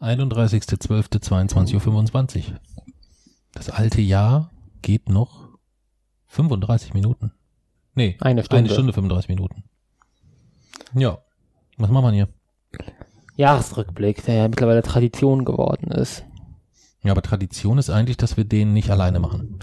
31.12.22.25 Uhr. Das alte Jahr geht noch 35 Minuten. Nee, Eine Stunde. eine Stunde 35 Minuten. Ja. Was machen wir hier? Jahresrückblick, der ja mittlerweile Tradition geworden ist. Ja, aber Tradition ist eigentlich, dass wir den nicht alleine machen.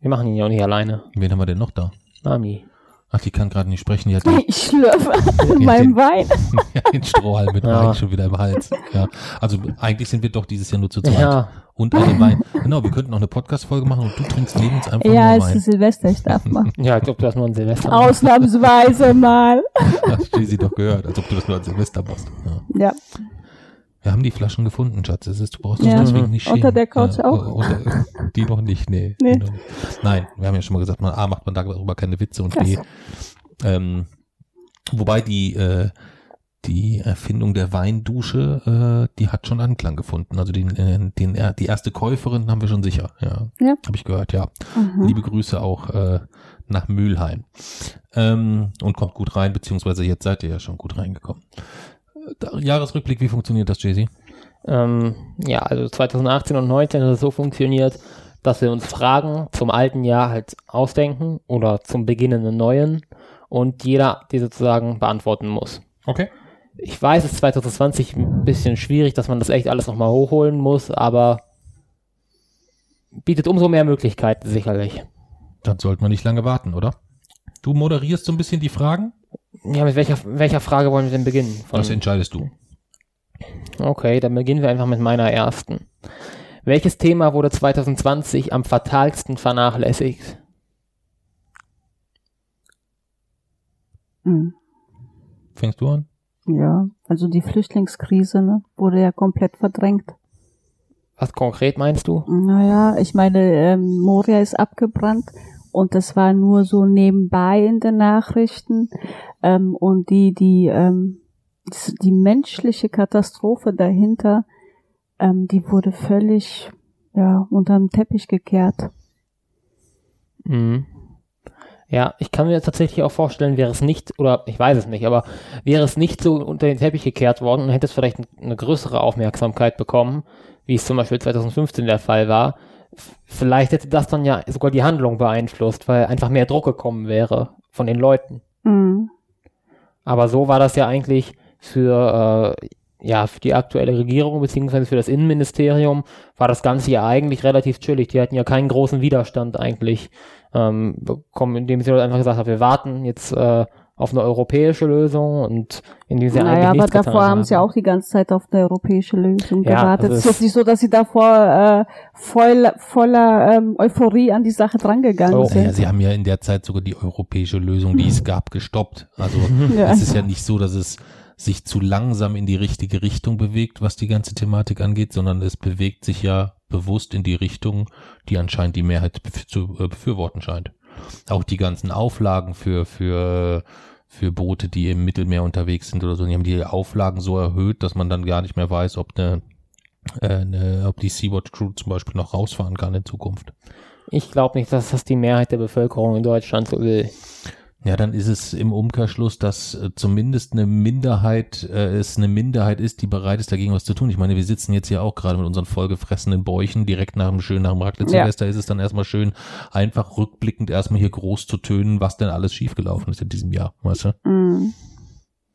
Wir machen ihn ja auch nicht alleine. Wen haben wir denn noch da? Mami. Ach, die kann gerade nicht sprechen, die hat den, Ich schlürfe an Ja, meinem den- Wein. den Strohhalm mit Ja. Wein schon wieder im Hals. Ja. Also eigentlich sind wir doch dieses Jahr nur zu zweit. Ja, Und an dem Wein. Genau, wir könnten noch eine Podcast-Folge machen und du trinkst neben uns einfach Ja, nur es Wein. ist Silvester, ich darf mal. ja, als ob du das nur an Silvester machst. Ausnahmsweise mal. Hast du sie doch gehört, als ob du das nur an Silvester machst. Ja. Ja. Wir haben die Flaschen gefunden, Schatz. Es ist, du brauchst dich Ja. deswegen nicht schämen. Unter der Couch ja, auch? Unter, die noch nicht, nee. Nee. Nein, wir haben ja schon mal gesagt, man, A, macht man darüber keine Witze und B, ähm, wobei die, äh, die Erfindung der Weindusche, äh, die hat schon Anklang gefunden. Also den, äh, den, äh, die erste Käuferin haben wir schon sicher. Ja, Ja. habe ich gehört, ja. Mhm. Liebe Grüße auch äh, nach Mülheim. Ähm, und kommt gut rein, beziehungsweise jetzt seid ihr ja schon gut reingekommen. Äh, Jahresrückblick, wie funktioniert das, Jay-Z? Ähm, ja, also 2018 und 2019 hat es so funktioniert, dass wir uns Fragen zum alten Jahr halt ausdenken oder zum beginnenden neuen und jeder die sozusagen beantworten muss. Okay. Ich weiß, es ist 2020 ein bisschen schwierig, dass man das echt alles nochmal hochholen muss, aber bietet umso mehr Möglichkeiten sicherlich. Dann sollte man nicht lange warten, oder? Du moderierst so ein bisschen die Fragen? Ja, mit welcher, welcher Frage wollen wir denn beginnen? Von- Das entscheidest du. Okay, dann beginnen wir einfach mit meiner ersten. Welches Thema wurde 2020 am fatalsten vernachlässigt? Mhm. Fängst du an? Ja, also die Flüchtlingskrise ne, wurde ja komplett verdrängt. Was konkret meinst du? Naja, ich meine, ähm, Moria ist abgebrannt und das war nur so nebenbei in den Nachrichten. Ähm, und die, die, ähm, die menschliche Katastrophe dahinter, ähm, die wurde völlig ja, unterm Teppich gekehrt. Mhm. Ja, ich kann mir tatsächlich auch vorstellen, wäre es nicht, oder ich weiß es nicht, aber wäre es nicht so unter den Teppich gekehrt worden und hätte es vielleicht eine größere Aufmerksamkeit bekommen, wie es zum Beispiel 2015 der Fall war, vielleicht hätte das dann ja sogar die Handlung beeinflusst, weil einfach mehr Druck gekommen wäre von den Leuten. Mhm. Aber so war das ja eigentlich für, äh, ja, für die aktuelle Regierung beziehungsweise für das Innenministerium war das Ganze ja eigentlich relativ chillig. Die hatten ja keinen großen Widerstand eigentlich ähm, bekommen, indem sie einfach gesagt haben, wir warten jetzt äh, auf eine europäische Lösung und indem sie eigentlich Naja, aber nichts getan davor haben sie auch die ganze Zeit auf eine europäische Lösung Ja, gewartet. das Es ist jetzt nicht so, dass sie davor äh, voll, voller ähm, Euphorie an die Sache drangegangen Oh, sind. Naja, sie haben ja in der Zeit sogar die europäische Lösung, die es gab, gestoppt. Also Ja. es ist ja nicht so, dass es sich zu langsam in die richtige Richtung bewegt, was die ganze Thematik angeht, sondern es bewegt sich ja bewusst in die Richtung, die anscheinend die Mehrheit zu äh, befürworten scheint. Auch die ganzen Auflagen für, für, für Boote, die im Mittelmeer unterwegs sind oder so, die haben die Auflagen so erhöht, dass man dann gar nicht mehr weiß, ob eine, äh, eine ob die Sea-Watch Crew zum Beispiel noch rausfahren kann in Zukunft. Ich glaube nicht, dass das die Mehrheit der Bevölkerung in Deutschland so will. Ja, dann ist es im Umkehrschluss, dass äh, zumindest eine Minderheit, äh, es eine Minderheit ist, die bereit ist, dagegen was zu tun. Ich meine, wir sitzen jetzt hier auch gerade mit unseren vollgefressenen Bäuchen, direkt nach dem schön nach dem Raclette-Silvester ist es dann erstmal schön, einfach rückblickend erstmal hier groß zu tönen, was denn alles schiefgelaufen ist in diesem Jahr, weißt du? Mhm.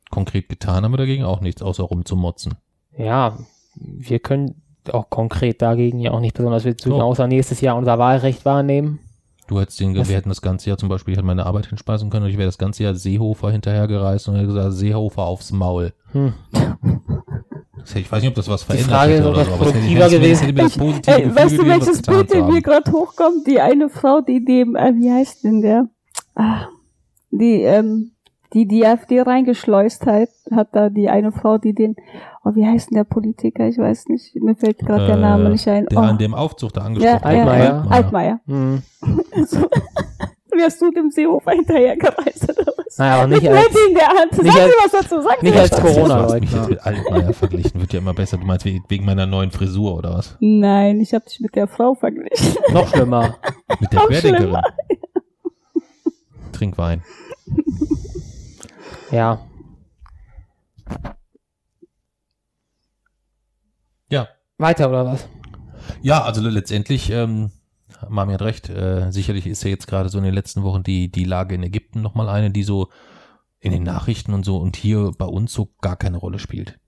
Konkret getan haben wir dagegen auch nichts, außer rumzumotzen. Ja, wir können auch konkret dagegen ja auch nicht besonders viel tun, So. außer nächstes Jahr unser Wahlrecht wahrnehmen. Du hättest den, Das- wir hätten das ganze Jahr zum Beispiel, ich hätte meine Arbeit hinspeisen können und ich wäre das ganze Jahr Seehofer hinterhergereist und hätte gesagt, Seehofer aufs Maul. Hm. Ich weiß nicht, ob das was Die verändert Frage hätte oder das so, aber es hätte- hätte- es gewesen. hätte mir das positive Ey, weißt du, welches Bild in mir gerade hochkommt? Die eine Frau, die dem, äh, wie heißt denn der? Ah, die, ähm, die die AfD reingeschleust hat, hat da die eine Frau, die den, oh, wie heißt denn der Politiker? Ich weiß nicht, mir fällt gerade der Äh, Name nicht ein. Der oh. an dem Aufzug da angesprochen ja, Altmaier. Altmaier. Hm. Also, wärst du dem Seehofer hinterhergereist oder was? Naja, aber Mit nicht als, Handy in der Hand. Sag nicht dir als- was dazu, sag nicht als Corona-Leugner. mich jetzt mit Altmaier verglichen, wird ja immer besser. Du meinst we- wegen meiner neuen Frisur oder was? Nein, ich habe dich mit der Frau verglichen. noch schlimmer. Mit der Querdenkerin. Trink Wein. Ja. Ja, weiter oder was? Ja, also letztendlich, ähm, Mami hat recht, äh, sicherlich ist ja jetzt gerade so in den letzten Wochen die, die Lage in Ägypten nochmal eine, die so in den Nachrichten und so und hier bei uns so gar keine Rolle spielt.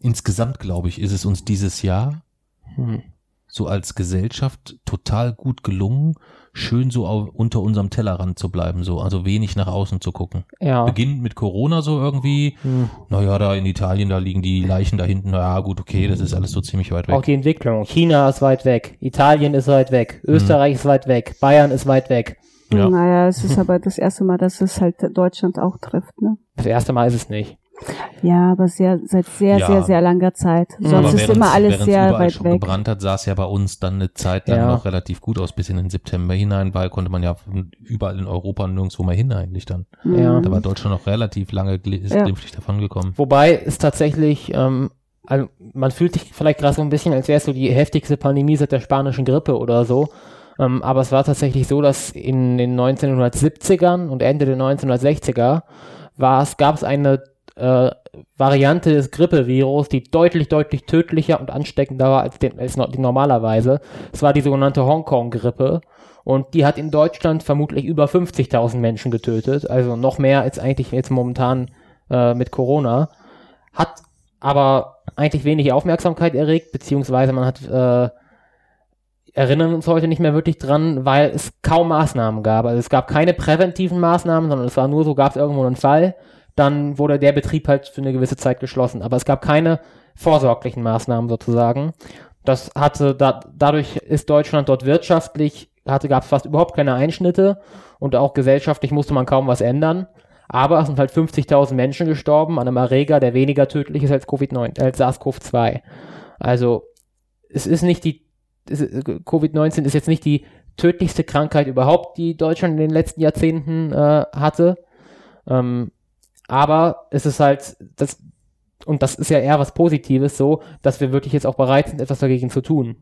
Insgesamt, glaube ich, ist es uns dieses Jahr Hm. so als Gesellschaft total gut gelungen, schön so unter unserem Tellerrand zu bleiben, so, also wenig nach außen zu gucken. Ja. Beginnt mit Corona so irgendwie, Hm. naja, da in Italien, da liegen die Leichen da hinten, naja, gut, okay, das ist alles so ziemlich weit weg. Auch die Entwicklung. China ist weit weg, Italien ist weit weg, Österreich ist weit weg, Bayern ist weit weg. Ja. Naja, es ist aber das erste Mal, dass es halt Deutschland auch trifft, ne? Das erste Mal ist es nicht. Ja, aber sehr, seit sehr, Ja. sehr, sehr langer Zeit. Mhm. Sonst Aber ist immer alles sehr weit schon weg. gebrannt hat, sah es ja bei uns dann eine Zeit lang Ja. noch relativ gut aus, bis in den September hinein, weil konnte man ja überall in Europa nirgendwo mehr hin eigentlich dann. Ja. Da war Deutschland noch relativ lange gl- ist Ja. glimpflich davon gekommen. Wobei es tatsächlich, ähm, also man fühlt sich vielleicht gerade so ein bisschen, als wäre es so die heftigste Pandemie seit der spanischen Grippe oder so. Ähm, aber es war tatsächlich so, dass in den 1970ern und Ende der 1960er war es, gab es eine äh, Variante des Grippevirus, die deutlich, deutlich tödlicher und ansteckender war als, den, als die normalerweise. Es war die sogenannte Hongkong-Grippe. Und die hat in Deutschland vermutlich über 50.000 Menschen getötet. Also noch mehr als eigentlich jetzt momentan äh, mit Corona. Hat aber eigentlich wenig Aufmerksamkeit erregt, beziehungsweise man hat äh, erinnern uns heute nicht mehr wirklich dran, weil es kaum Maßnahmen gab. Also es gab keine präventiven Maßnahmen, sondern es war nur so, gab es irgendwo einen Fall, dann wurde der Betrieb halt für eine gewisse Zeit geschlossen. Aber es gab keine vorsorglichen Maßnahmen sozusagen. Das hatte, da, dadurch ist Deutschland dort wirtschaftlich, hatte, gab es fast überhaupt keine Einschnitte und auch gesellschaftlich musste man kaum was ändern. Aber es sind halt 50.000 Menschen gestorben an einem Erreger, der weniger tödlich ist als Covid-19, als SARS-CoV-2. Also, es ist nicht die, es ist- Covid-19 ist jetzt nicht die tödlichste Krankheit überhaupt, die Deutschland in den letzten Jahrzehnten äh, hatte. Ähm, aber es ist halt, das, und das ist ja eher was Positives so, dass wir wirklich jetzt auch bereit sind, etwas dagegen zu tun.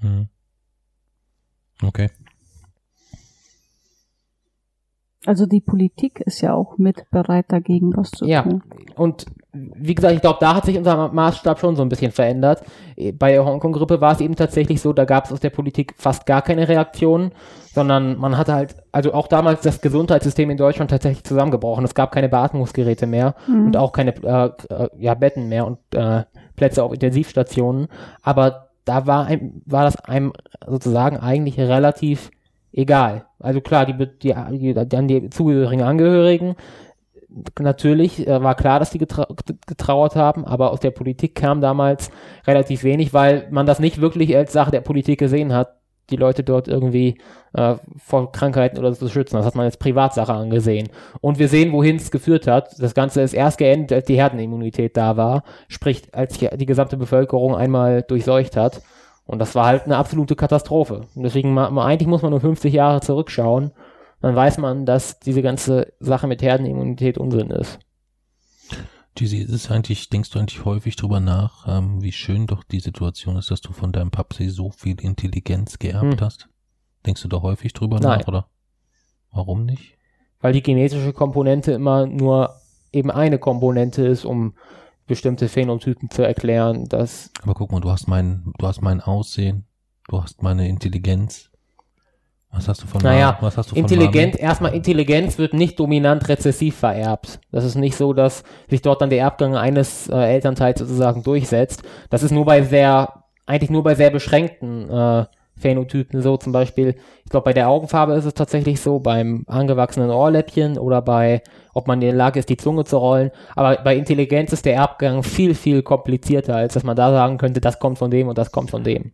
Mhm. Okay. Also die Politik ist ja auch mit bereit, dagegen was zu Ja, tun. und wie gesagt, ich glaube, da hat sich unser Ma- Maßstab schon so ein bisschen verändert. Bei der Hongkong-Grippe war es eben tatsächlich so, da gab es aus der Politik fast gar keine Reaktionen, sondern man hatte halt, also auch damals das Gesundheitssystem in Deutschland tatsächlich zusammengebrochen. Es gab keine Beatmungsgeräte mehr und auch keine äh, äh, ja, Betten mehr und äh, Plätze auf Intensivstationen. Aber da war, ein, war das einem sozusagen eigentlich relativ egal. Also klar, die, die, die, dann die zugehörigen Angehörigen, natürlich äh, war klar, dass die getra getrauert haben, aber aus der Politik kam damals relativ wenig, weil man das nicht wirklich als Sache der Politik gesehen hat, die Leute dort irgendwie äh, vor Krankheiten oder so zu schützen. Das hat man als Privatsache angesehen. Und wir sehen, wohin es geführt hat. Das Ganze ist erst geendet, als die Herdenimmunität da war, sprich, als die gesamte Bevölkerung einmal durchseucht hat. Und das war halt eine absolute Katastrophe. Und deswegen, ma, ma- eigentlich muss man nur 50 Jahre zurückschauen. Dann weiß man, dass diese ganze Sache mit Herdenimmunität Unsinn ist. Gizzy, ist eigentlich, denkst du eigentlich häufig drüber nach, ähm, wie schön doch die Situation ist, dass du von deinem Papsi so viel Intelligenz geerbt Hm. hast? Denkst du da häufig drüber Nein. nach, oder? Warum nicht? Weil die genetische Komponente immer nur eben eine Komponente ist, um bestimmte Phänotypen zu erklären. Das, Aber guck mal, du hast mein, du hast mein Aussehen, du hast meine Intelligenz. Was hast du von Naja? Was hast du von Intelligent, Mami? erstmal Intelligenz wird nicht dominant rezessiv vererbt. Das ist nicht so, dass sich dort dann der Erbgang eines äh, Elternteils sozusagen durchsetzt. Das ist nur bei sehr, eigentlich nur bei sehr beschränkten äh, Phänotypen so. Zum Beispiel, ich glaube, bei der Augenfarbe ist es tatsächlich so, beim angewachsenen Ohrläppchen oder bei, ob man in der Lage ist, die Zunge zu rollen. Aber bei Intelligenz ist der Erbgang viel, viel komplizierter, als dass man da sagen könnte, das kommt von dem und das kommt von dem.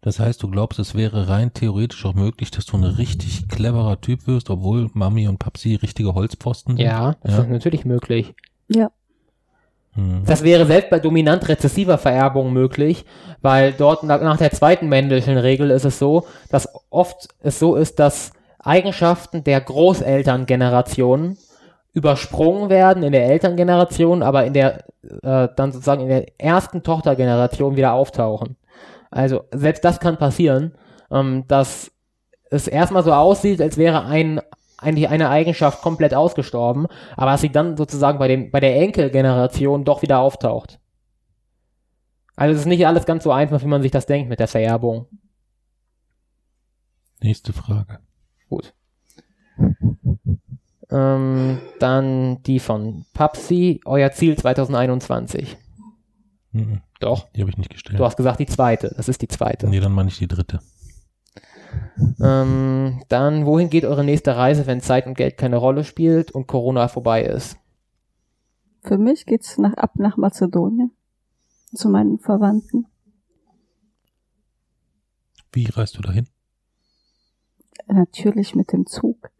Das heißt, du glaubst, es wäre rein theoretisch auch möglich, dass du ein richtig cleverer Typ wirst, obwohl Mami und Papsi richtige Holzpfosten sind? Ja, das Ja. ist natürlich möglich. Ja. Hm. Das wäre selbst bei dominant rezessiver Vererbung möglich, weil dort nach, nach der zweiten Mendelschen Regel ist es so, dass oft es so ist, dass Eigenschaften der Großelterngeneration übersprungen werden in der Elterngeneration, aber in der äh, dann sozusagen in der ersten Tochtergeneration wieder auftauchen. Also selbst das kann passieren, ähm, dass es erstmal so aussieht, als wäre ein eigentlich eine Eigenschaft komplett ausgestorben, aber dass sie dann sozusagen bei dem bei der Enkelgeneration doch wieder auftaucht. Also es ist nicht alles ganz so einfach, wie man sich das denkt mit der Vererbung. Nächste Frage. Gut. Ähm, dann die von Papsi, euer Ziel 2021. Mhm. Doch, Die habe ich nicht gestellt. du hast gesagt die zweite. Das ist die zweite. Nee, dann meine ich die dritte. Ähm, dann, wohin geht eure nächste Reise, wenn Zeit und Geld keine Rolle spielt und Corona vorbei ist? Für mich geht's nach, ab nach Mazedonien. Zu meinen Verwandten. Wie reist du dahin? Natürlich mit dem Zug.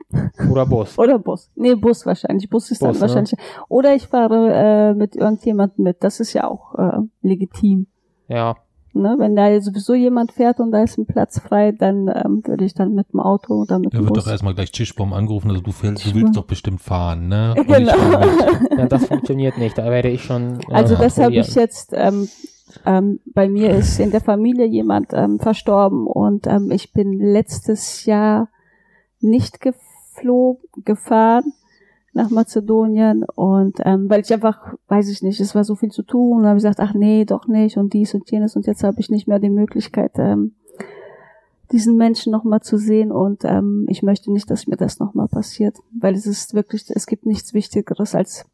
Oder Bus? Oder Bus. Nee, Bus wahrscheinlich. Bus ist Bus, dann ne? wahrscheinlich. Oder ich fahre äh, mit irgendjemandem mit. Das ist ja auch äh, legitim. Ja. Ne? Wenn da sowieso jemand fährt und da ist ein Platz frei, dann ähm, würde ich dann mit dem Auto oder mit Da dem wird Bus. doch erstmal gleich Tischbaum angerufen, also du, fällst, du willst doch bestimmt fahren, ne? Und Genau. ja, das funktioniert nicht. Da werde ich schon. Äh, Also das habe ich jetzt, ähm, ähm, bei mir ist in der Familie jemand ähm, verstorben und ähm, ich bin letztes Jahr nicht geflogen, gefahren nach Mazedonien und ähm, weil ich einfach, weiß ich nicht, es war so viel zu tun und habe ich gesagt, ach nee, doch nicht und dies und jenes und jetzt habe ich nicht mehr die Möglichkeit, ähm, diesen Menschen nochmal zu sehen und ähm, ich möchte nicht, dass mir das nochmal passiert, weil es ist wirklich, es gibt nichts Wichtigeres als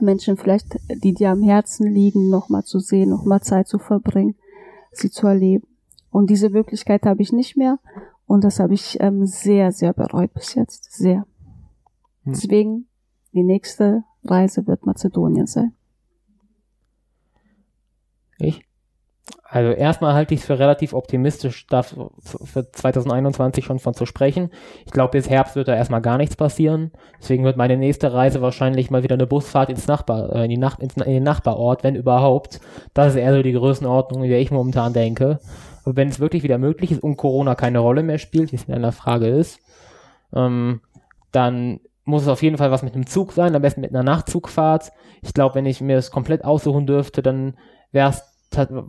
Menschen vielleicht, die dir am Herzen liegen, nochmal zu sehen, nochmal Zeit zu verbringen, sie zu erleben. Und diese Möglichkeit habe ich nicht mehr und das habe ich ähm, sehr, sehr bereut bis jetzt, sehr. Hm. Deswegen, die nächste Reise wird Mazedonien sein. Ich? Also erstmal halte ich es für relativ optimistisch, da für 2021 schon von zu sprechen. Ich glaube, bis Herbst wird da erstmal gar nichts passieren. Deswegen wird meine nächste Reise wahrscheinlich mal wieder eine Busfahrt ins Nachbar, äh, in, die Nach in den Nachbarort, wenn überhaupt. Das ist eher so die Größenordnung, in der ich momentan denke. Aber wenn es wirklich wieder möglich ist und Corona keine Rolle mehr spielt, wie es in einer Frage ist, ähm, dann muss es auf jeden Fall was mit einem Zug sein, am besten mit einer Nachtzugfahrt. Ich glaube, wenn ich mir das komplett aussuchen dürfte, dann wäre es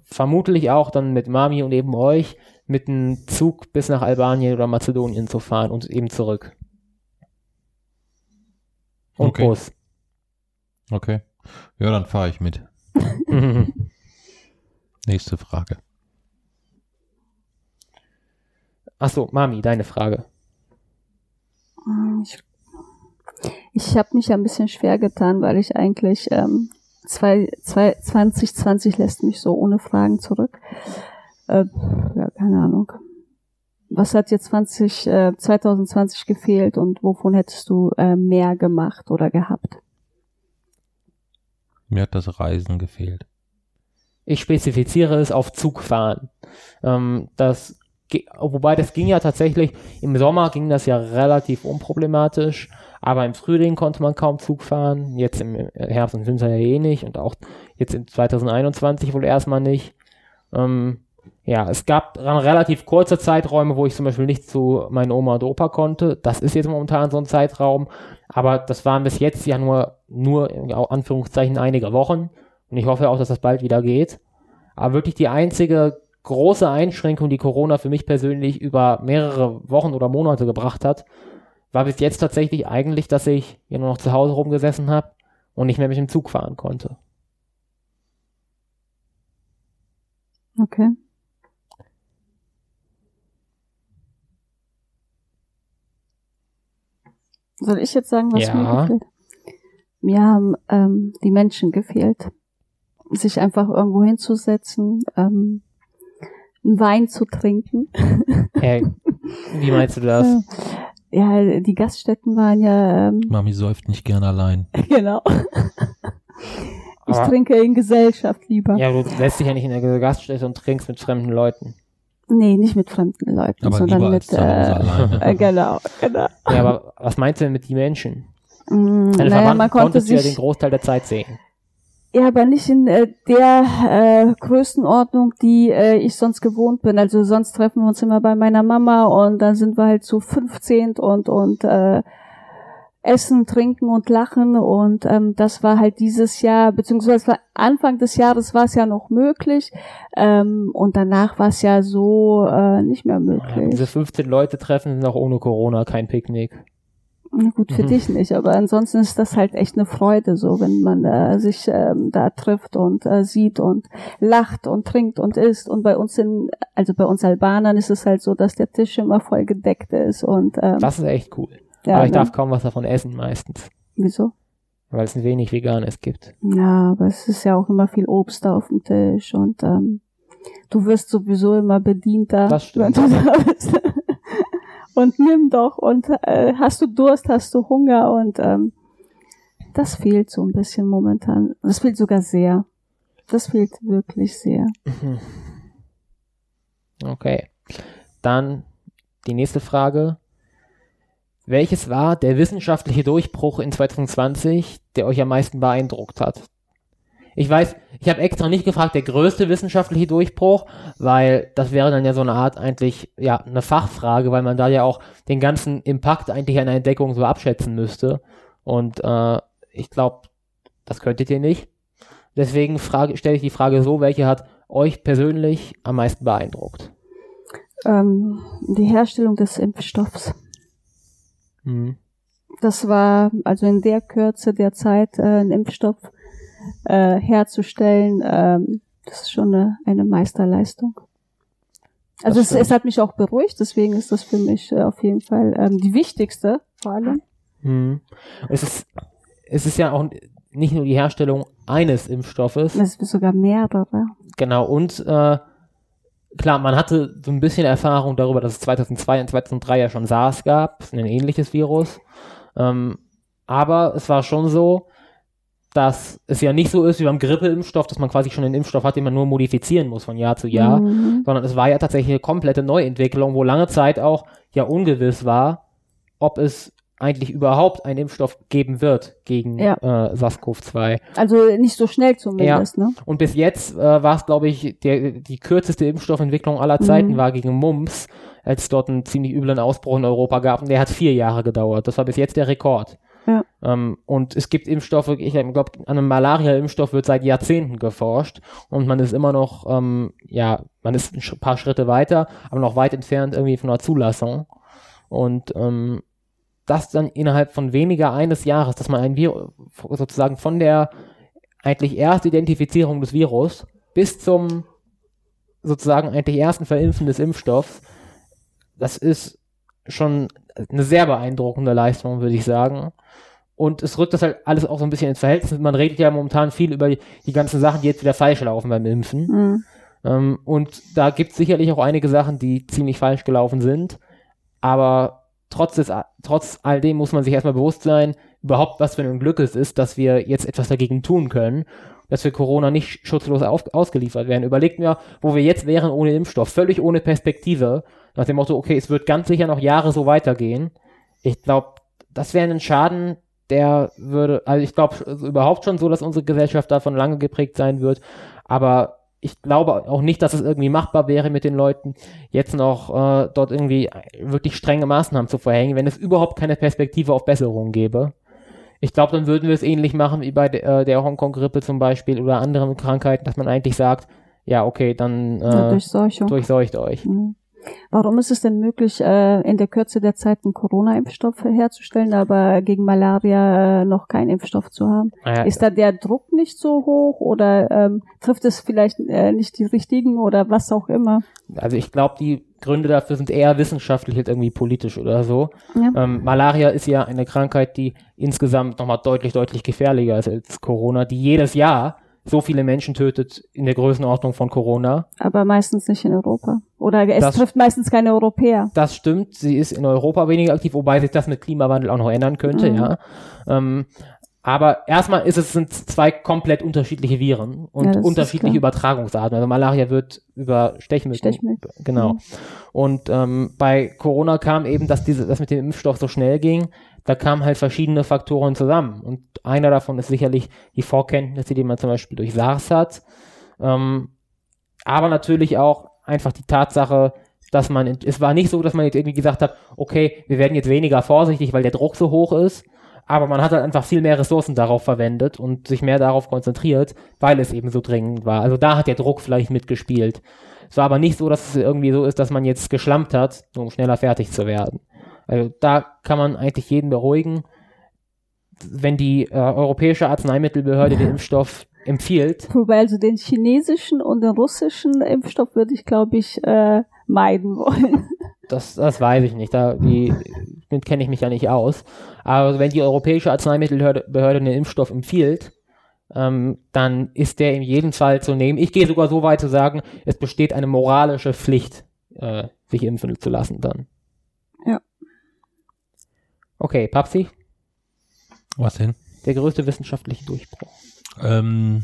vermutlich auch dann mit Mami und eben euch mit einem Zug bis nach Albanien oder Mazedonien zu fahren und eben zurück. Und Okay. Bus. Okay. Ja, dann fahre ich mit. Nächste Frage. Achso, Mami, deine Frage. Ähm, Ich, ich habe mich ein bisschen schwer getan, weil ich eigentlich ähm, zwei, zwei, 2020 lässt mich so ohne Fragen zurück. Äh, ja, keine Ahnung. Was hat dir 20, äh, 2020 gefehlt und wovon hättest du äh, mehr gemacht oder gehabt? Mir hat das Reisen gefehlt. Ich spezifiziere es auf Zugfahren. Ähm, das, wobei das ging ja tatsächlich, im Sommer ging das ja relativ unproblematisch, aber im Frühling konnte man kaum Zug fahren, jetzt im Herbst und Winter ja eh nicht und auch jetzt in 2021 wohl erstmal nicht. Ähm, ja, es gab dann relativ kurze Zeiträume, wo ich zum Beispiel nicht zu meinen Oma und Opa konnte. Das ist jetzt momentan so ein Zeitraum, aber das waren bis jetzt ja nur, nur in Anführungszeichen einige Wochen. Und ich hoffe auch, dass das bald wieder geht. Aber wirklich die einzige große Einschränkung, die Corona für mich persönlich über mehrere Wochen oder Monate gebracht hat, war bis jetzt tatsächlich eigentlich, dass ich hier nur noch zu Hause rumgesessen habe und nicht mehr mit dem Zug fahren konnte. Okay. Soll ich jetzt sagen, was Ja. mir gefehlt? Mir haben ähm, die Menschen gefehlt. Sich einfach irgendwo hinzusetzen, ähm, einen Wein zu trinken. Hey, wie meinst du das? Ja, die Gaststätten waren ja, ähm, Mami säuft nicht gern allein. genau. Ich Aber- trinke in Gesellschaft lieber. Ja, du lässt dich ja nicht in der Gaststätte und trinkst mit fremden Leuten. Nee, nicht mit fremden Leuten, Aber sondern mit, äh, äh, genau, genau. Ja, aber was meinst du denn mit die Menschen? Mm, Deine naja, Verwandten man konnte konntest du ja den sich, Großteil der Zeit sehen. Ja, aber nicht in äh, der äh, Größenordnung, die äh, ich sonst gewohnt bin. Also sonst treffen wir uns immer bei meiner Mama und dann sind wir halt so 15 und und äh, essen, trinken und lachen und ähm, das war halt dieses Jahr, beziehungsweise Anfang des Jahres war es ja noch möglich ähm, und danach war es ja so äh, nicht mehr Ja, möglich. diese 15 Leute treffen sind auch ohne Corona kein Picknick. Gut, für Mhm. dich nicht, aber ansonsten ist das halt echt eine Freude, so wenn man äh, sich ähm, da trifft und äh, sieht und lacht und trinkt und isst. Und bei uns in, also bei uns Albanern ist es halt so, dass der Tisch immer voll gedeckt ist und ähm, Das ist echt cool. ja, Aber ich ne? darf kaum was davon essen meistens, wieso? weil es ein wenig Veganes gibt. Ja, aber es ist ja auch immer viel Obst da auf dem Tisch und ähm, du wirst sowieso immer bedient da, Das stimmt. wenn du da bist. Und nimm doch und äh, hast du Durst, hast du Hunger und ähm, das fehlt so ein bisschen momentan. Das fehlt sogar sehr. Das fehlt wirklich sehr. Okay. Dann die nächste Frage. Welches war der wissenschaftliche Durchbruch in 2020, der euch am meisten beeindruckt hat? Ich weiß, ich habe extra nicht gefragt, der größte wissenschaftliche Durchbruch, weil das wäre dann ja so eine Art eigentlich, ja, eine Fachfrage, weil man da ja auch den ganzen Impact eigentlich einer Entdeckung so abschätzen müsste. Und äh, ich glaube, das könntet ihr nicht. Deswegen stelle ich die Frage so, welche hat euch persönlich am meisten beeindruckt? Ähm, die Herstellung des Impfstoffs. Mhm. Das war also in der Kürze der Zeit äh, einen Impfstoff äh, herzustellen. Ähm, das ist schon eine, eine Meisterleistung. Also es, es hat mich auch beruhigt, deswegen ist das für mich äh, auf jeden Fall ähm, die wichtigste vor allem. Mhm. Es ist, es ist ja auch nicht nur die Herstellung eines Impfstoffes, Es sind sogar mehrere. genau, und äh, klar, man hatte so ein bisschen Erfahrung darüber, dass es 2002 und 2003 ja schon SARS gab, ein ähnliches Virus, ähm, aber es war schon so, dass es ja nicht so ist wie beim Grippeimpfstoff, dass man quasi schon einen Impfstoff hat, den man nur modifizieren muss von Jahr zu Jahr, Mhm. sondern es war ja tatsächlich eine komplette Neuentwicklung, wo lange Zeit auch ja ungewiss war, ob es eigentlich überhaupt einen Impfstoff geben wird gegen Ja. äh, SARS-CoV-2. Also nicht so schnell zumindest, ne? Und bis jetzt äh, war es, glaube ich, der, die kürzeste Impfstoffentwicklung aller Zeiten Mhm. war gegen Mumps, als es dort einen ziemlich üblen Ausbruch in Europa gab. Und der hat vier Jahre gedauert. Das war bis jetzt der Rekord. Ja. Ähm, und es gibt Impfstoffe, ich glaube, an einem Malaria-Impfstoff wird seit Jahrzehnten geforscht und man ist immer noch, ähm, ja, man ist ein paar Schritte weiter, aber noch weit entfernt irgendwie von einer Zulassung. Und ähm, das dann innerhalb von weniger eines Jahres, dass man ein Virus sozusagen von der eigentlich erste Identifizierung des Virus bis zum sozusagen eigentlich ersten Verimpfen des Impfstoffs, das ist schon eine sehr beeindruckende Leistung, würde ich sagen. Und es rückt das halt alles auch so ein bisschen ins Verhältnis. Man redet ja momentan viel über die, die ganzen Sachen, die jetzt wieder falsch laufen beim Impfen. Mhm. Ähm, und da gibt es sicherlich auch einige Sachen, die ziemlich falsch gelaufen sind. Aber trotz, des, trotz all dem muss man sich erstmal bewusst sein, überhaupt was für ein Glück es ist, dass wir jetzt etwas dagegen tun können, dass wir Corona nicht schutzlos auf, ausgeliefert werden. Überlegt mir, wo wir jetzt wären ohne Impfstoff, völlig ohne Perspektive, nach dem Motto, okay, es wird ganz sicher noch Jahre so weitergehen. Ich glaube, das wäre ein Schaden, der würde, also ich glaube überhaupt schon so, dass unsere Gesellschaft davon lange geprägt sein wird, aber ich glaube auch nicht, dass es irgendwie machbar wäre mit den Leuten, jetzt noch äh, dort irgendwie wirklich strenge Maßnahmen zu verhängen, wenn es überhaupt keine Perspektive auf Besserung gäbe. Ich glaube, dann würden wir es ähnlich machen wie bei de, äh, der Hongkong-Grippe zum Beispiel oder anderen Krankheiten, dass man eigentlich sagt, ja, okay, dann Ja, äh, Durchseuchung. durchseucht euch. Mhm. Warum ist es denn möglich, äh, in der Kürze der Zeit einen Corona-Impfstoff herzustellen, aber gegen Malaria äh, noch keinen Impfstoff zu haben? Naja, Ist da der Druck nicht so hoch oder ähm, trifft es vielleicht äh, nicht die richtigen oder was auch immer? also ich glaube, die Gründe dafür sind eher wissenschaftlich als irgendwie politisch oder so. Ja. Ähm, Malaria ist ja eine Krankheit, die insgesamt nochmal deutlich, deutlich gefährlicher ist als Corona, die jedes Jahr so viele Menschen tötet in der Größenordnung von Corona. Aber meistens nicht in Europa. Oder es Das- trifft meistens keine Europäer. Das stimmt, sie ist in Europa weniger aktiv, wobei sich das mit Klimawandel auch noch ändern könnte, Mhm. ja. Ähm, aber erstmal ist es sind zwei komplett unterschiedliche Viren und Ja, unterschiedliche. Übertragungsarten. Also Malaria wird über Stechmücken. Stechmücken. Genau. Mhm. Und ähm, bei Corona kam eben, dass diese, das mit dem Impfstoff so schnell ging. Da kamen halt verschiedene Faktoren zusammen. Und einer davon ist sicherlich die Vorkenntnisse, die man zum Beispiel durch SARS hat. Ähm, aber natürlich auch einfach die Tatsache, dass man, es war nicht so, dass man jetzt irgendwie gesagt hat, okay, wir werden jetzt weniger vorsichtig, weil der Druck so hoch ist, aber man hat halt einfach viel mehr Ressourcen darauf verwendet und sich mehr darauf konzentriert, weil es eben so dringend war. Also da hat der Druck vielleicht mitgespielt. Es war aber nicht so, dass es irgendwie so ist, dass man jetzt geschlampt hat, um schneller fertig zu werden. Also da kann man eigentlich jeden beruhigen. Wenn die äh, Europäische Arzneimittelbehörde den Impfstoff empfiehlt. Wobei also den chinesischen und den russischen Impfstoff würde ich, glaube ich, äh, meiden wollen. Das, das weiß ich nicht. Da die kenne ich mich ja nicht aus. Aber wenn die Europäische Arzneimittelbehörde den Impfstoff empfiehlt, ähm, dann ist der in jedem Fall zu nehmen. Ich gehe sogar so weit zu sagen, es besteht eine moralische Pflicht, äh, sich impfen zu lassen dann. Okay, Papsi? Was denn? Der größte wissenschaftliche Durchbruch. Ähm,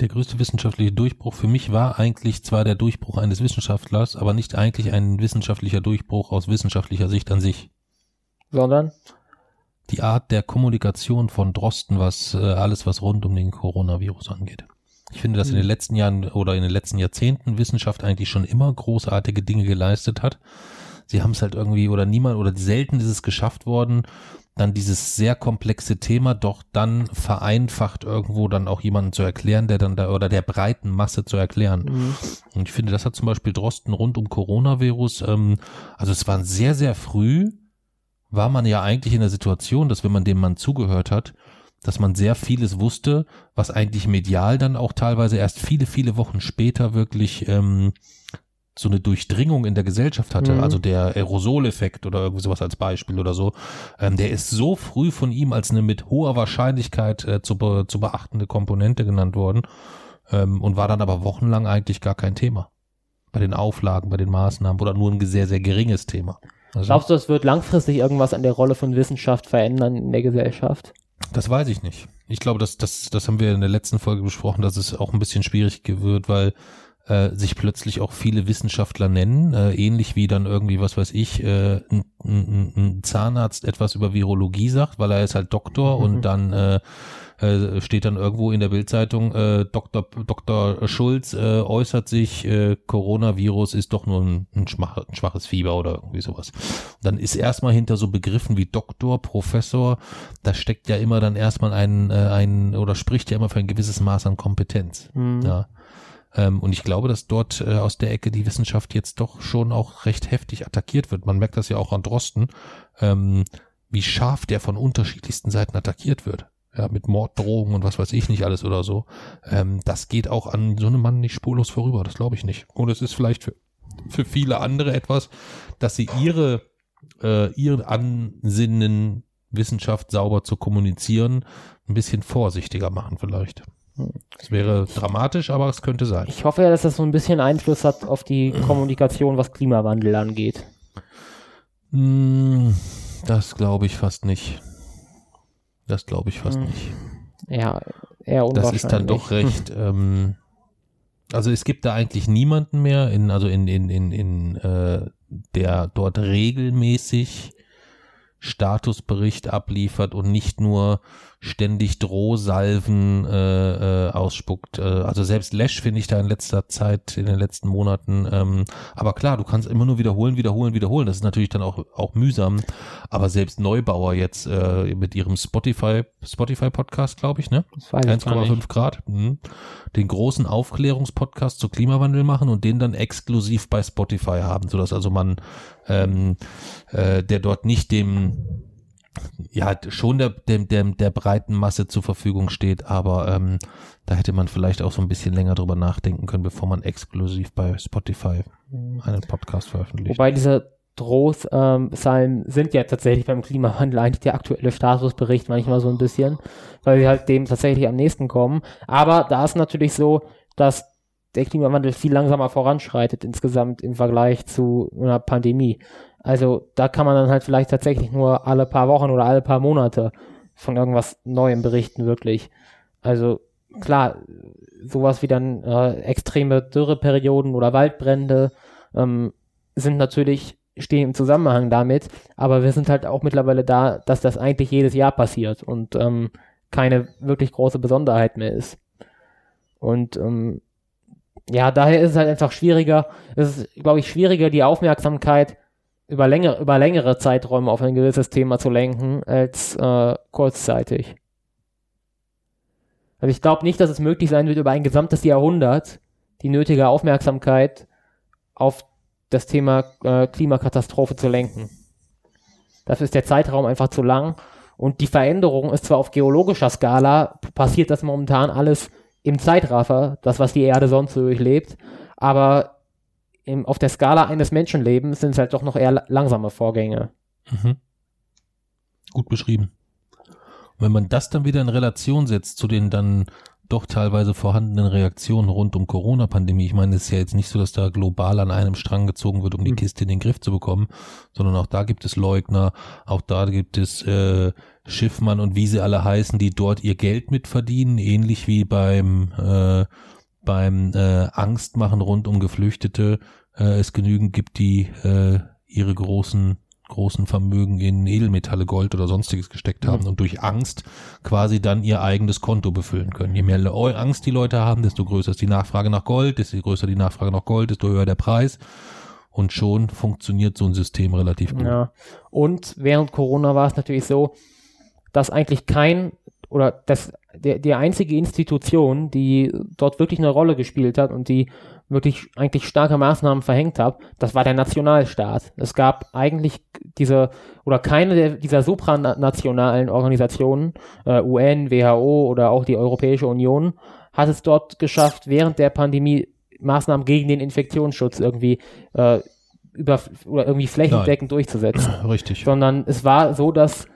der größte wissenschaftliche Durchbruch für mich war eigentlich zwar der Durchbruch eines Wissenschaftlers, aber nicht eigentlich ein wissenschaftlicher Durchbruch aus wissenschaftlicher Sicht an sich. Sondern? Die Art der Kommunikation von Drosten, was äh, alles, was rund um den Coronavirus angeht. Ich finde, dass in den letzten Jahren oder in den letzten Jahrzehnten Wissenschaft eigentlich schon immer großartige Dinge geleistet hat. Sie haben es halt irgendwie oder niemand oder selten ist es geschafft worden, dann dieses sehr komplexe Thema doch dann vereinfacht irgendwo dann auch jemanden zu erklären, der dann da oder der breiten Masse zu erklären. Mhm. Und ich finde, das hat zum Beispiel Drosten rund um Coronavirus, ähm, also es war sehr, sehr früh, war man ja eigentlich in der Situation, dass wenn man dem Mann zugehört hat, dass man sehr vieles wusste, was eigentlich medial dann auch teilweise erst viele, viele Wochen später wirklich ähm, so eine Durchdringung in der Gesellschaft hatte, mhm. also der Aerosoleffekt oder irgendwie sowas als Beispiel oder so, ähm, der ist so früh von ihm als eine mit hoher Wahrscheinlichkeit äh, zu, be zu beachtende Komponente genannt worden ähm, und war dann aber wochenlang eigentlich gar kein Thema. Bei den Auflagen, bei den Maßnahmen oder nur ein sehr, sehr geringes Thema. Also, Glaubst du, es wird langfristig irgendwas an der Rolle von Wissenschaft verändern in der Gesellschaft? Das weiß ich nicht. Ich glaube, das, das, das haben wir in der letzten Folge besprochen, dass es auch ein bisschen schwierig wird, weil äh, sich plötzlich auch viele Wissenschaftler nennen, äh, ähnlich wie dann irgendwie, was weiß ich, äh, ein, ein, ein Zahnarzt etwas über Virologie sagt, weil er ist halt Doktor mhm. und dann äh, äh, steht dann irgendwo in der Bildzeitung, äh, Dr. Dr. Schulz äh, äußert sich, äh, Coronavirus ist doch nur ein, ein, schmach, ein schwaches Fieber oder irgendwie sowas. Dann ist erstmal hinter so Begriffen wie Doktor, Professor, da steckt ja immer dann erstmal ein, äh, ein oder spricht ja immer für ein gewisses Maß an Kompetenz. Mhm. Ja. Ähm, und ich glaube, dass dort äh, aus der Ecke die Wissenschaft jetzt doch schon auch recht heftig attackiert wird. Man merkt das ja auch an Drosten, ähm, wie scharf der von unterschiedlichsten Seiten attackiert wird. Ja, mit Morddrohungen und was weiß ich nicht alles oder so. Ähm, das geht auch an so einem Mann nicht spurlos vorüber, das glaube ich nicht. Und es ist vielleicht für, für viele andere etwas, dass sie ihre, äh, ihren Ansinnen, Wissenschaft sauber zu kommunizieren, ein bisschen vorsichtiger machen vielleicht. Es wäre dramatisch, aber es könnte sein. Ich hoffe ja, dass das so ein bisschen Einfluss hat auf die Kommunikation, was Klimawandel angeht. Hm, das glaube ich fast nicht. Das glaube ich fast hm. nicht. Ja, eher unwahrscheinlich. Das ist dann doch recht. Ähm, also es gibt da eigentlich niemanden mehr, in, also in, in, in, in äh, der dort regelmäßig Statusbericht abliefert und nicht nur ständig Drohsalven äh, äh, ausspuckt. Äh, also selbst Lash finde ich da in letzter Zeit, in den letzten Monaten. Ähm, aber klar, du kannst immer nur wiederholen, wiederholen, wiederholen. Das ist natürlich dann auch auch mühsam. Aber selbst Neubauer jetzt äh, mit ihrem Spotify Spotify Podcast, glaube ich, ne? 1,5 Grad. Mhm. Den großen Aufklärungspodcast zu Klimawandel machen und den dann exklusiv bei Spotify haben, so dass also man ähm, äh, der dort nicht dem ja, schon der, der, der, der breiten Masse zur Verfügung steht, aber ähm, da hätte man vielleicht auch so ein bisschen länger drüber nachdenken können, bevor man exklusiv bei Spotify einen Podcast veröffentlicht. Wobei diese Drohsalmen ähm, sind ja tatsächlich beim Klimawandel eigentlich der aktuelle Statusbericht manchmal so ein bisschen, weil wir halt dem tatsächlich am nächsten kommen. Aber da ist natürlich so, dass der Klimawandel viel langsamer voranschreitet insgesamt im Vergleich zu einer Pandemie. Also da kann man dann halt vielleicht tatsächlich nur alle paar Wochen oder alle paar Monate von irgendwas Neuem berichten, wirklich. Also klar, sowas wie dann äh, extreme Dürreperioden oder Waldbrände ähm, sind natürlich, stehen im Zusammenhang damit, aber wir sind halt auch mittlerweile da, dass das eigentlich jedes Jahr passiert und ähm, keine wirklich große Besonderheit mehr ist. Und ähm, ja, daher ist es halt einfach schwieriger, es ist, glaube ich, schwieriger, die Aufmerksamkeit über, länger, über längere Zeiträume auf ein gewisses Thema zu lenken, als äh, kurzzeitig. Also ich glaube nicht, dass es möglich sein wird, über ein gesamtes Jahrhundert die nötige Aufmerksamkeit auf das Thema äh, Klimakatastrophe zu lenken. Dafür ist der Zeitraum einfach zu lang. Und die Veränderung ist zwar auf geologischer Skala, passiert das momentan alles im Zeitraffer, das, was die Erde sonst so durchlebt, aber im, auf der Skala eines Menschenlebens sind es halt doch noch eher langsame Vorgänge. Mhm. Gut beschrieben. Und wenn man das dann wieder in Relation setzt zu den dann doch teilweise vorhandenen Reaktionen rund um Corona-Pandemie. Ich meine, es ist ja jetzt nicht so, dass da global an einem Strang gezogen wird, um die mhm. Kiste in den Griff zu bekommen, sondern auch da gibt es Leugner, auch da gibt es äh, Schiffmann und wie sie alle heißen, die dort ihr Geld mitverdienen, ähnlich wie beim äh, beim äh, Angstmachen rund um Geflüchtete äh, es genügend gibt, die äh, ihre großen großen Vermögen in Edelmetalle, Gold oder sonstiges gesteckt haben mhm. und durch Angst quasi dann ihr eigenes Konto befüllen können. Je mehr Angst die Leute haben, desto größer ist die Nachfrage nach Gold, desto größer die Nachfrage nach Gold, desto höher der Preis. Und schon funktioniert so ein System relativ gut. Ja. Und während Corona war es natürlich so, dass eigentlich kein oder das, der, die einzige Institution, die dort wirklich eine Rolle gespielt hat und die wirklich eigentlich starke Maßnahmen verhängt hat, das war der Nationalstaat. Es gab eigentlich diese oder keine der, dieser supranationalen Organisationen, äh, UN, WHO oder auch die Europäische Union, hat es dort geschafft, während der Pandemie Maßnahmen gegen den Infektionsschutz irgendwie äh, über oder irgendwie flächendeckend Nein. durchzusetzen. Richtig. Sondern es war so, dass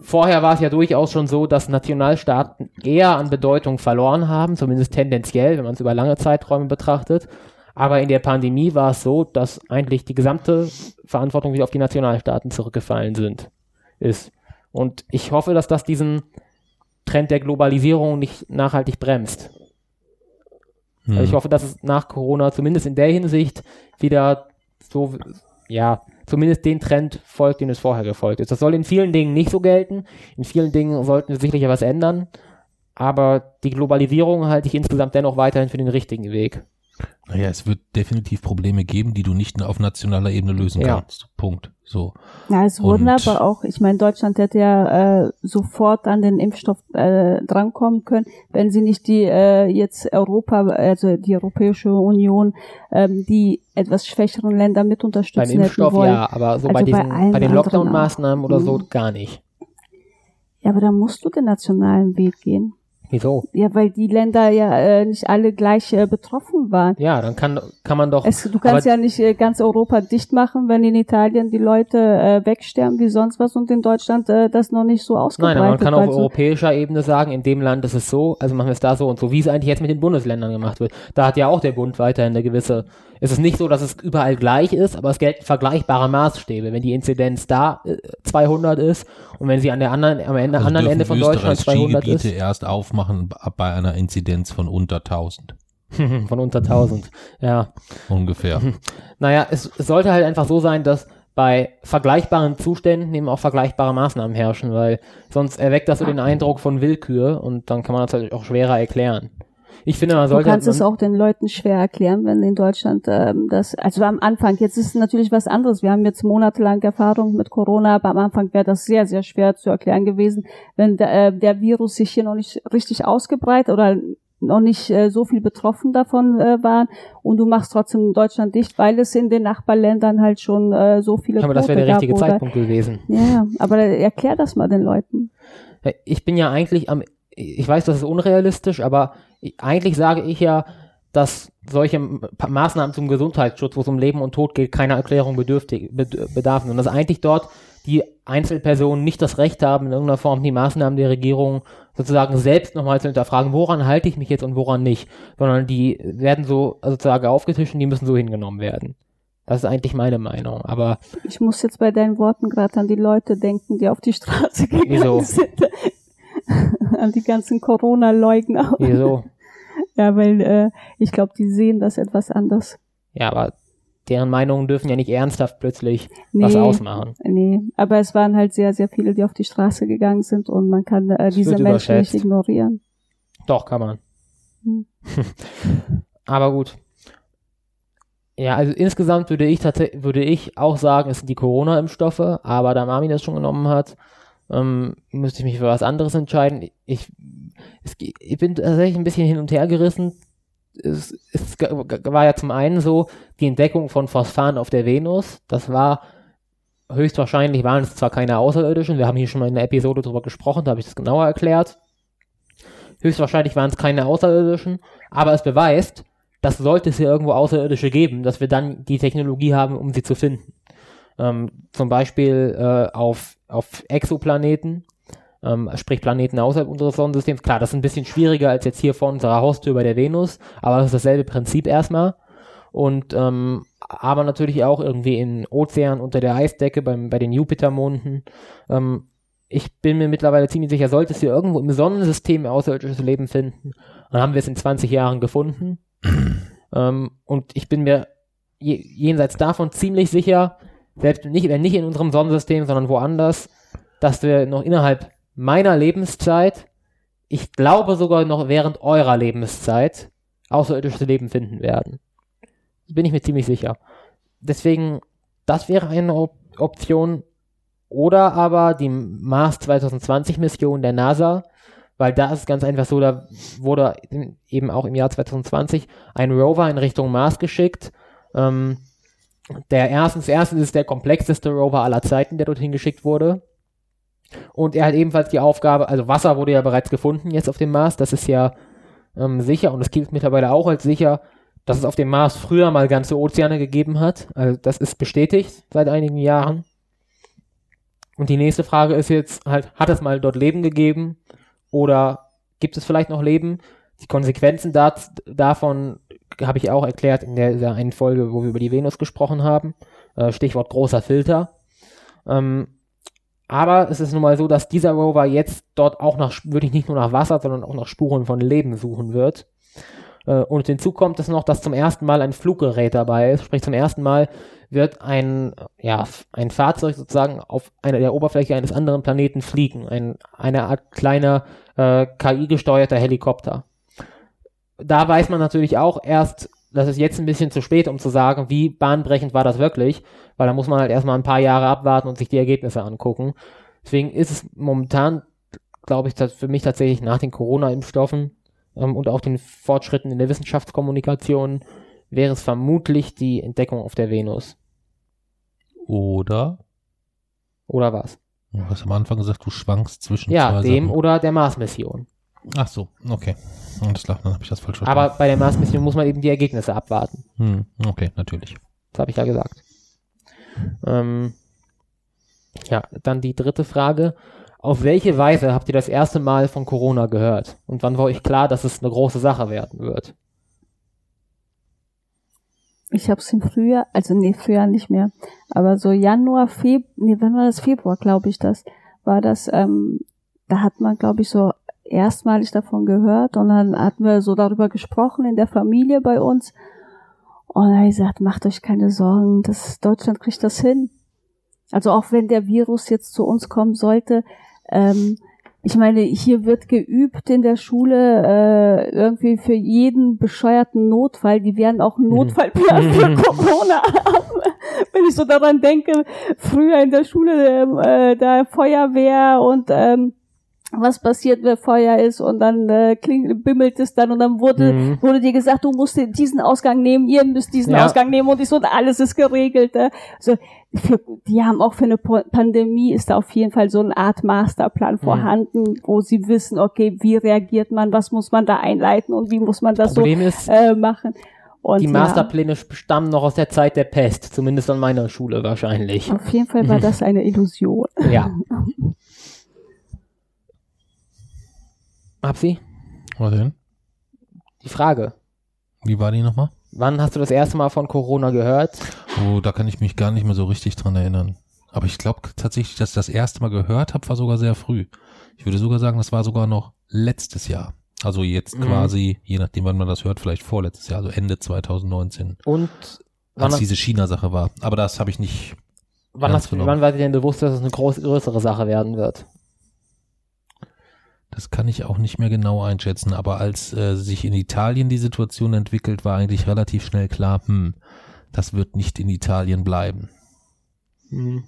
Vorher war es ja durchaus schon so, dass Nationalstaaten eher an Bedeutung verloren haben, zumindest tendenziell, wenn man es über lange Zeiträume betrachtet. Aber in der Pandemie war es so, dass eigentlich die gesamte Verantwortung wieder auf die Nationalstaaten zurückgefallen sind, ist. Und ich hoffe, dass das diesen Trend der Globalisierung nicht nachhaltig bremst. Hm. Also ich hoffe, dass es nach Corona zumindest in der Hinsicht wieder so, ja, zumindest den Trend folgt, den es vorher gefolgt ist. Das soll in vielen Dingen nicht so gelten. In vielen Dingen sollten wir sicherlich was ändern. Aber die Globalisierung halte ich insgesamt dennoch weiterhin für den richtigen Weg. Naja, es wird definitiv Probleme geben, die du nicht auf nationaler Ebene lösen ja. kannst. Punkt. So. Ja, es wurden aber auch, ich meine, Deutschland hätte ja äh, sofort an den Impfstoff äh, drankommen können, wenn sie nicht die äh, jetzt Europa, also die Europäische Union, ähm, die etwas schwächeren Länder mit unterstützen Beim Impfstoff wollen. ja, aber so also bei, diesen, bei, bei den Lockdown-Maßnahmen oder so mhm. gar nicht. Ja, aber da musst du den nationalen Weg gehen. Wieso? Ja, weil die Länder ja äh, nicht alle gleich äh, betroffen waren. Ja, dann kann, kann man doch. Es, du kannst ja nicht äh, ganz Europa dicht machen, wenn in Italien die Leute äh, wegsterben wie sonst was und in Deutschland äh, das noch nicht so ausgebreitet Nein, man kann auf europäischer Ebene sagen, in dem Land ist es so, also machen wir es da so und so, wie es eigentlich jetzt mit den Bundesländern gemacht wird. Da hat ja auch der Bund weiterhin eine gewisse es ist nicht so, dass es überall gleich ist, aber es gelten vergleichbare Maßstäbe. Wenn die Inzidenz da äh, 200 ist und wenn sie an der anderen, am Ende, also anderen Ende von Deutschland 200 ist. erst aufmachen bei einer Inzidenz von unter 1000. von unter 1000, ja. Ungefähr. Naja, es, es sollte halt einfach so sein, dass bei vergleichbaren Zuständen eben auch vergleichbare Maßnahmen herrschen, weil sonst erweckt das so den Eindruck von Willkür und dann kann man das halt auch schwerer erklären. Ich finde, man sollte. Du kannst es auch den Leuten schwer erklären, wenn in Deutschland ähm, das, also am Anfang, jetzt ist es natürlich was anderes. Wir haben jetzt monatelang Erfahrung mit Corona, aber am Anfang wäre das sehr, sehr schwer zu erklären gewesen, wenn der, äh, der Virus sich hier noch nicht richtig ausgebreitet oder noch nicht äh, so viel betroffen davon äh, waren und du machst trotzdem Deutschland dicht, weil es in den Nachbarländern halt schon äh, so viele Aber das wäre der richtige Zeitpunkt gewesen. Ja, aber erklär das mal den Leuten. Ich bin ja eigentlich am ich weiß, das ist unrealistisch, aber eigentlich sage ich ja, dass solche Maßnahmen zum Gesundheitsschutz, wo es um Leben und Tod geht, keiner Erklärung bedürftig, bedarfen. Und dass eigentlich dort die Einzelpersonen nicht das Recht haben, in irgendeiner Form die Maßnahmen der Regierung sozusagen selbst nochmal zu hinterfragen, woran halte ich mich jetzt und woran nicht, sondern die werden so sozusagen aufgetischt und die müssen so hingenommen werden. Das ist eigentlich meine Meinung, aber. Ich muss jetzt bei deinen Worten gerade an die Leute denken, die auf die Straße gegangen wieso? sind. An die ganzen Corona-Leugner. Wieso? Ja, weil äh, ich glaube, die sehen das etwas anders. Ja, aber deren Meinungen dürfen ja nicht ernsthaft plötzlich nee, was ausmachen. Nee, aber es waren halt sehr, sehr viele, die auf die Straße gegangen sind und man kann äh, diese Menschen nicht ignorieren. Doch, kann man. Hm. aber gut. Ja, also insgesamt würde ich tatsächlich, würde ich auch sagen, es sind die Corona-Impfstoffe, aber da Marvin das schon genommen hat, ähm, müsste ich mich für was anderes entscheiden. Ich, es, ich bin tatsächlich ein bisschen hin und her gerissen. es, es war ja zum einen so die Entdeckung von Phosphan auf der Venus. Das war höchstwahrscheinlich waren es zwar keine Außerirdischen, wir haben hier schon mal in der Episode drüber gesprochen, da habe ich das genauer erklärt. Höchstwahrscheinlich waren es keine Außerirdischen, aber es beweist, dass sollte es hier irgendwo Außerirdische geben, dass wir dann die Technologie haben, um sie zu finden. Ähm, zum Beispiel äh, auf, auf Exoplaneten, ähm, sprich Planeten außerhalb unseres Sonnensystems. Klar, das ist ein bisschen schwieriger als jetzt hier vor unserer Haustür bei der Venus, aber das ist dasselbe Prinzip erstmal. Und ähm, aber natürlich auch irgendwie in Ozeanen unter der Eisdecke beim, bei den Jupitermonden. Ähm, ich bin mir mittlerweile ziemlich sicher, sollte es hier irgendwo im Sonnensystem außerirdisches Leben finden, dann haben wir es in 20 Jahren gefunden. ähm, und ich bin mir je, jenseits davon ziemlich sicher, selbst nicht, wenn nicht in unserem Sonnensystem, sondern woanders, dass wir noch innerhalb meiner Lebenszeit, ich glaube sogar noch während eurer Lebenszeit, außerirdisches Leben finden werden. Bin ich mir ziemlich sicher. Deswegen, das wäre eine Op Option. Oder aber die Mars 2020 Mission der NASA, weil da ist ganz einfach so, da wurde eben auch im Jahr 2020 ein Rover in Richtung Mars geschickt. Ähm, der erstens, erstens ist der komplexeste Rover aller Zeiten, der dorthin geschickt wurde. Und er hat ebenfalls die Aufgabe, also Wasser wurde ja bereits gefunden jetzt auf dem Mars, das ist ja ähm, sicher und es gilt mittlerweile auch als sicher, dass es auf dem Mars früher mal ganze Ozeane gegeben hat. Also das ist bestätigt seit einigen Jahren. Und die nächste Frage ist jetzt halt, hat es mal dort Leben gegeben oder gibt es vielleicht noch Leben? Die Konsequenzen dat, davon habe ich auch erklärt in der, der einen Folge, wo wir über die Venus gesprochen haben. Äh, Stichwort großer Filter. Ähm, aber es ist nun mal so, dass dieser Rover jetzt dort auch nach, wirklich nicht nur nach Wasser, sondern auch nach Spuren von Leben suchen wird. Äh, und hinzu kommt es noch, dass zum ersten Mal ein Fluggerät dabei ist. Sprich, zum ersten Mal wird ein, ja, ein Fahrzeug sozusagen auf einer der Oberfläche eines anderen Planeten fliegen. Ein, eine Art kleiner äh, KI-gesteuerter Helikopter. Da weiß man natürlich auch erst, das ist jetzt ein bisschen zu spät, um zu sagen, wie bahnbrechend war das wirklich, weil da muss man halt erstmal ein paar Jahre abwarten und sich die Ergebnisse angucken. Deswegen ist es momentan, glaube ich, für mich tatsächlich nach den Corona-Impfstoffen ähm, und auch den Fortschritten in der Wissenschaftskommunikation wäre es vermutlich die Entdeckung auf der Venus. Oder? Oder was? Du hast am Anfang gesagt, du schwankst zwischen Ja, dem Sachen. oder der Mars-Mission. Ach so, okay. Alles klar, dann habe ich das falsch verstanden. Aber bei der Mars-Mission muss man eben die Ergebnisse abwarten. Hm, okay, natürlich. Das habe ich ja gesagt. Ähm, ja, dann die dritte Frage. Auf welche Weise habt ihr das erste Mal von Corona gehört? Und wann war euch klar, dass es eine große Sache werden wird? Ich habe es im Frühjahr, also nee, Frühjahr nicht mehr, aber so Januar, Februar, nee, wann war das? Februar, glaube ich, das war das, ähm, da hat man, glaube ich, so erstmalig davon gehört und dann hatten wir so darüber gesprochen in der Familie bei uns und er hat gesagt, macht euch keine Sorgen, das, Deutschland kriegt das hin. Also auch wenn der Virus jetzt zu uns kommen sollte, ähm, ich meine, hier wird geübt in der Schule äh, irgendwie für jeden bescheuerten Notfall. Die werden auch einen mhm. Notfallplan für Corona haben. Wenn ich so daran denke, früher in der Schule äh, da Feuerwehr und ähm, was passiert, wenn Feuer ist und dann äh, kling, bimmelt es dann und dann wurde mhm. wurde dir gesagt, du musst diesen Ausgang nehmen, ihr müsst diesen ja. Ausgang nehmen und ich so, alles ist geregelt. Äh. Also für, die haben auch für eine Pandemie ist da auf jeden Fall so eine Art Masterplan mhm. vorhanden, wo sie wissen, okay, wie reagiert man, was muss man da einleiten und wie muss man das Problem so ist, äh, machen. Und die Masterpläne ja, stammen noch aus der Zeit der Pest, zumindest an meiner Schule wahrscheinlich. Auf jeden Fall war das eine Illusion. Ja. Hab Was denn? Die Frage. Wie war die nochmal? Wann hast du das erste Mal von Corona gehört? Oh, da kann ich mich gar nicht mehr so richtig dran erinnern. Aber ich glaube tatsächlich, dass ich das erste Mal gehört habe, war sogar sehr früh. Ich würde sogar sagen, das war sogar noch letztes Jahr. Also jetzt mhm. quasi, je nachdem, wann man das hört, vielleicht vorletztes Jahr, also Ende 2019. Und als diese China-Sache war. Aber das habe ich nicht. Wann, hast, wann war dir denn bewusst, dass es eine groß, größere Sache werden wird? Das kann ich auch nicht mehr genau einschätzen, aber als äh, sich in Italien die Situation entwickelt, war eigentlich relativ schnell klar, hm, das wird nicht in Italien bleiben. Mhm.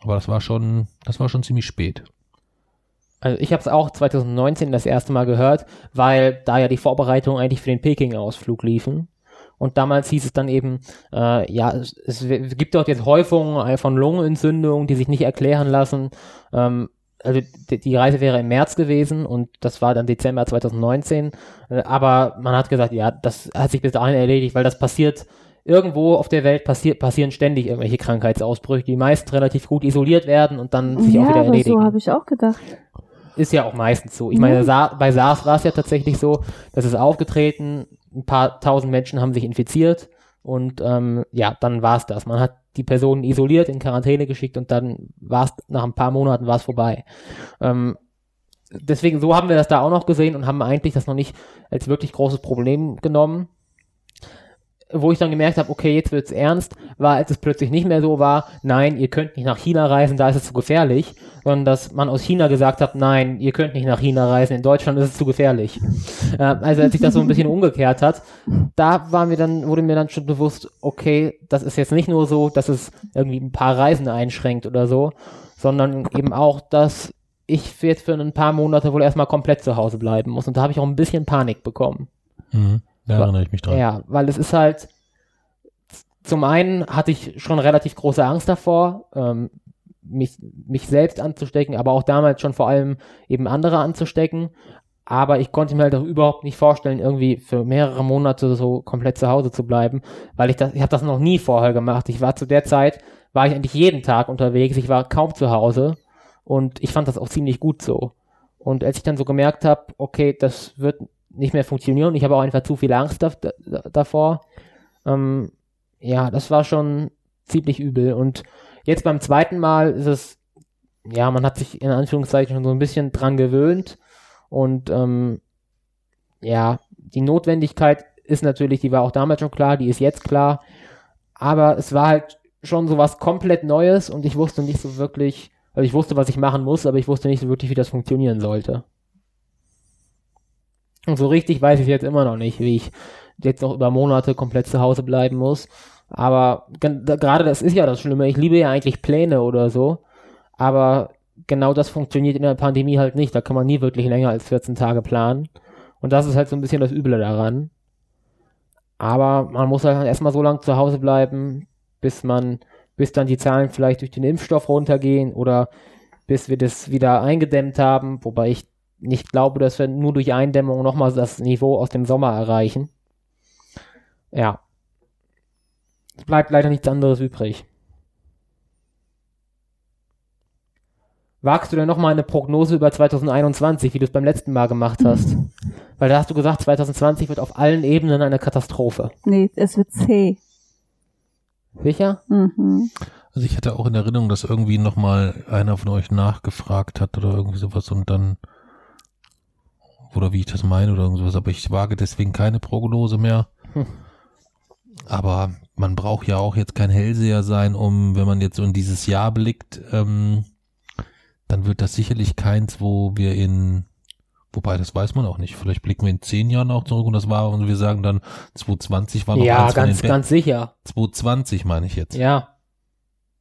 Aber das war schon, das war schon ziemlich spät. Also ich habe es auch 2019 das erste Mal gehört, weil da ja die Vorbereitungen eigentlich für den Peking-Ausflug liefen. Und damals hieß es dann eben, äh, ja, es, es gibt dort jetzt Häufungen von Lungenentzündungen, die sich nicht erklären lassen. Ähm, also die, Reise wäre im März gewesen und das war dann Dezember 2019. Äh, aber man hat gesagt, ja, das hat sich bis dahin erledigt, weil das passiert irgendwo auf der Welt passiert, passieren ständig irgendwelche Krankheitsausbrüche, die meist relativ gut isoliert werden und dann sich ja, auch wieder aber erledigen. so habe ich auch gedacht. Ist ja auch meistens so. Ich meine, Sa bei SARS war es ja tatsächlich so, dass es aufgetreten, ein paar tausend Menschen haben sich infiziert und ähm, ja, dann war es das. Man hat die Personen isoliert, in Quarantäne geschickt und dann war es nach ein paar Monaten war es vorbei. Ähm, deswegen, so haben wir das da auch noch gesehen und haben eigentlich das noch nicht als wirklich großes Problem genommen wo ich dann gemerkt habe, okay, jetzt wird's ernst, war, als es plötzlich nicht mehr so war, nein, ihr könnt nicht nach China reisen, da ist es zu gefährlich, sondern dass man aus China gesagt hat, nein, ihr könnt nicht nach China reisen, in Deutschland ist es zu gefährlich. Äh, also als sich das so ein bisschen umgekehrt hat, da war mir dann, wurde mir dann schon bewusst, okay, das ist jetzt nicht nur so, dass es irgendwie ein paar Reisen einschränkt oder so, sondern eben auch, dass ich jetzt für ein paar Monate wohl erstmal komplett zu Hause bleiben muss. Und da habe ich auch ein bisschen Panik bekommen. Mhm. Da erinnere ich mich dran. Ja, weil es ist halt, zum einen hatte ich schon relativ große Angst davor, ähm, mich, mich selbst anzustecken, aber auch damals schon vor allem eben andere anzustecken. Aber ich konnte mir halt auch überhaupt nicht vorstellen, irgendwie für mehrere Monate so komplett zu Hause zu bleiben, weil ich das, ich habe das noch nie vorher gemacht. Ich war zu der Zeit, war ich eigentlich jeden Tag unterwegs, ich war kaum zu Hause und ich fand das auch ziemlich gut so. Und als ich dann so gemerkt habe, okay, das wird nicht mehr funktionieren. Ich habe auch einfach zu viel Angst da, da, davor. Ähm, ja, das war schon ziemlich übel. Und jetzt beim zweiten Mal ist es, ja, man hat sich in Anführungszeichen schon so ein bisschen dran gewöhnt. Und ähm, ja, die Notwendigkeit ist natürlich, die war auch damals schon klar, die ist jetzt klar. Aber es war halt schon so was komplett Neues und ich wusste nicht so wirklich, also ich wusste, was ich machen muss, aber ich wusste nicht so wirklich, wie das funktionieren sollte. Und so richtig weiß ich jetzt immer noch nicht, wie ich jetzt noch über Monate komplett zu Hause bleiben muss. Aber gerade das ist ja das Schlimme. Ich liebe ja eigentlich Pläne oder so. Aber genau das funktioniert in der Pandemie halt nicht. Da kann man nie wirklich länger als 14 Tage planen. Und das ist halt so ein bisschen das Üble daran. Aber man muss halt erstmal so lange zu Hause bleiben, bis man, bis dann die Zahlen vielleicht durch den Impfstoff runtergehen oder bis wir das wieder eingedämmt haben, wobei ich nicht glaube, dass wir nur durch Eindämmung nochmal das Niveau aus dem Sommer erreichen. Ja. Es bleibt leider nichts anderes übrig. Wagst du denn nochmal eine Prognose über 2021, wie du es beim letzten Mal gemacht hast? Weil da hast du gesagt, 2020 wird auf allen Ebenen eine Katastrophe. Nee, es wird zäh. Sicher? Mhm. Also ich hatte auch in Erinnerung, dass irgendwie nochmal einer von euch nachgefragt hat oder irgendwie sowas und dann oder wie ich das meine oder irgendwas, aber ich wage deswegen keine Prognose mehr. Hm. Aber man braucht ja auch jetzt kein Hellseher sein, um, wenn man jetzt so in dieses Jahr blickt, ähm, dann wird das sicherlich keins, wo wir in, wobei das weiß man auch nicht, vielleicht blicken wir in zehn Jahren auch zurück und das war, und wir sagen dann, 2020 war noch Ja, eins ganz, den ganz sicher. 2020 meine ich jetzt. Ja,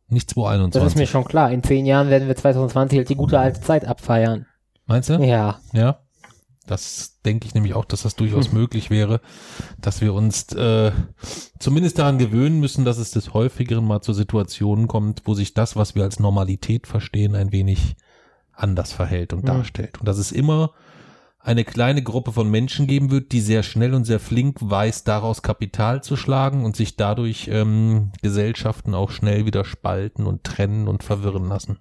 Nicht 2021. das ist mir schon klar. In zehn Jahren werden wir 2020 halt die gute alte Zeit abfeiern. Meinst du? Ja. Ja. Das denke ich nämlich auch, dass das durchaus möglich wäre, dass wir uns äh, zumindest daran gewöhnen müssen, dass es des häufigeren mal zu Situationen kommt, wo sich das, was wir als Normalität verstehen, ein wenig anders verhält und Mhm. darstellt. Und dass es immer eine kleine Gruppe von Menschen geben wird, die sehr schnell und sehr flink weiß, daraus Kapital zu schlagen und sich dadurch ähm, Gesellschaften auch schnell wieder spalten und trennen und verwirren lassen.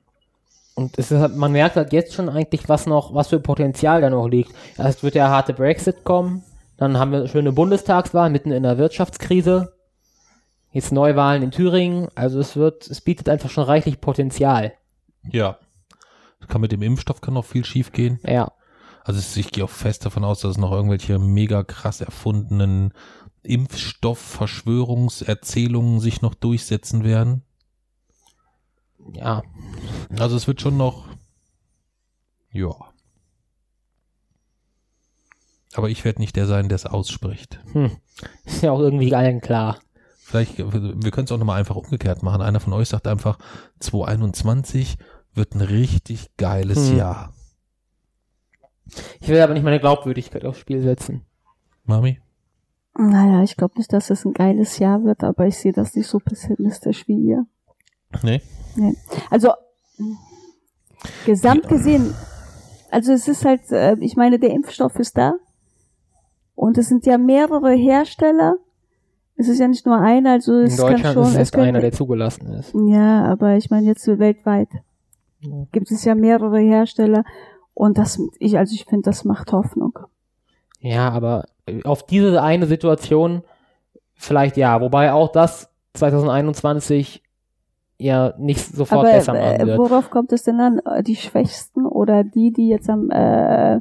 Und es ist halt, man merkt halt jetzt schon eigentlich, was noch, was für Potenzial da noch liegt. Erst wird der harte Brexit kommen, dann haben wir eine schöne Bundestagswahl mitten in der Wirtschaftskrise. Jetzt Neuwahlen in Thüringen. Also es wird, es bietet einfach schon reichlich Potenzial. Ja. Kann mit dem Impfstoff kann noch viel schief gehen. Ja. Also ich gehe auch fest davon aus, dass es noch irgendwelche mega krass erfundenen Impfstoff-Verschwörungserzählungen sich noch durchsetzen werden. Ja. Also es wird schon noch, ja. Aber ich werde nicht der sein, der es ausspricht. Hm. Ist ja auch irgendwie allen klar. Vielleicht, wir können es auch nochmal einfach umgekehrt machen. Einer von euch sagt einfach, 2021 wird ein richtig geiles Hm. Jahr. Ich will aber nicht meine Glaubwürdigkeit aufs Spiel setzen. Mami? Naja, ich glaube nicht, dass es ein geiles Jahr wird, aber ich sehe das nicht so pessimistisch wie ihr. Nee. Nee. Also, gesamt gesehen, also es ist halt, äh, ich meine, der Impfstoff ist da. Und es sind ja mehrere Hersteller. Es ist ja nicht nur einer, also In es kann Deutschland schon, ist es einer, der zugelassen ist. Ja, aber ich meine jetzt weltweit gibt es ja mehrere Hersteller und das, ich, also ich finde, das macht Hoffnung. Ja, aber auf diese eine Situation vielleicht ja, wobei auch das 2021 ja nicht sofort aber besser äh, machen wird. worauf kommt es denn an? Äh, Die Schwächsten oder die, die jetzt am, äh,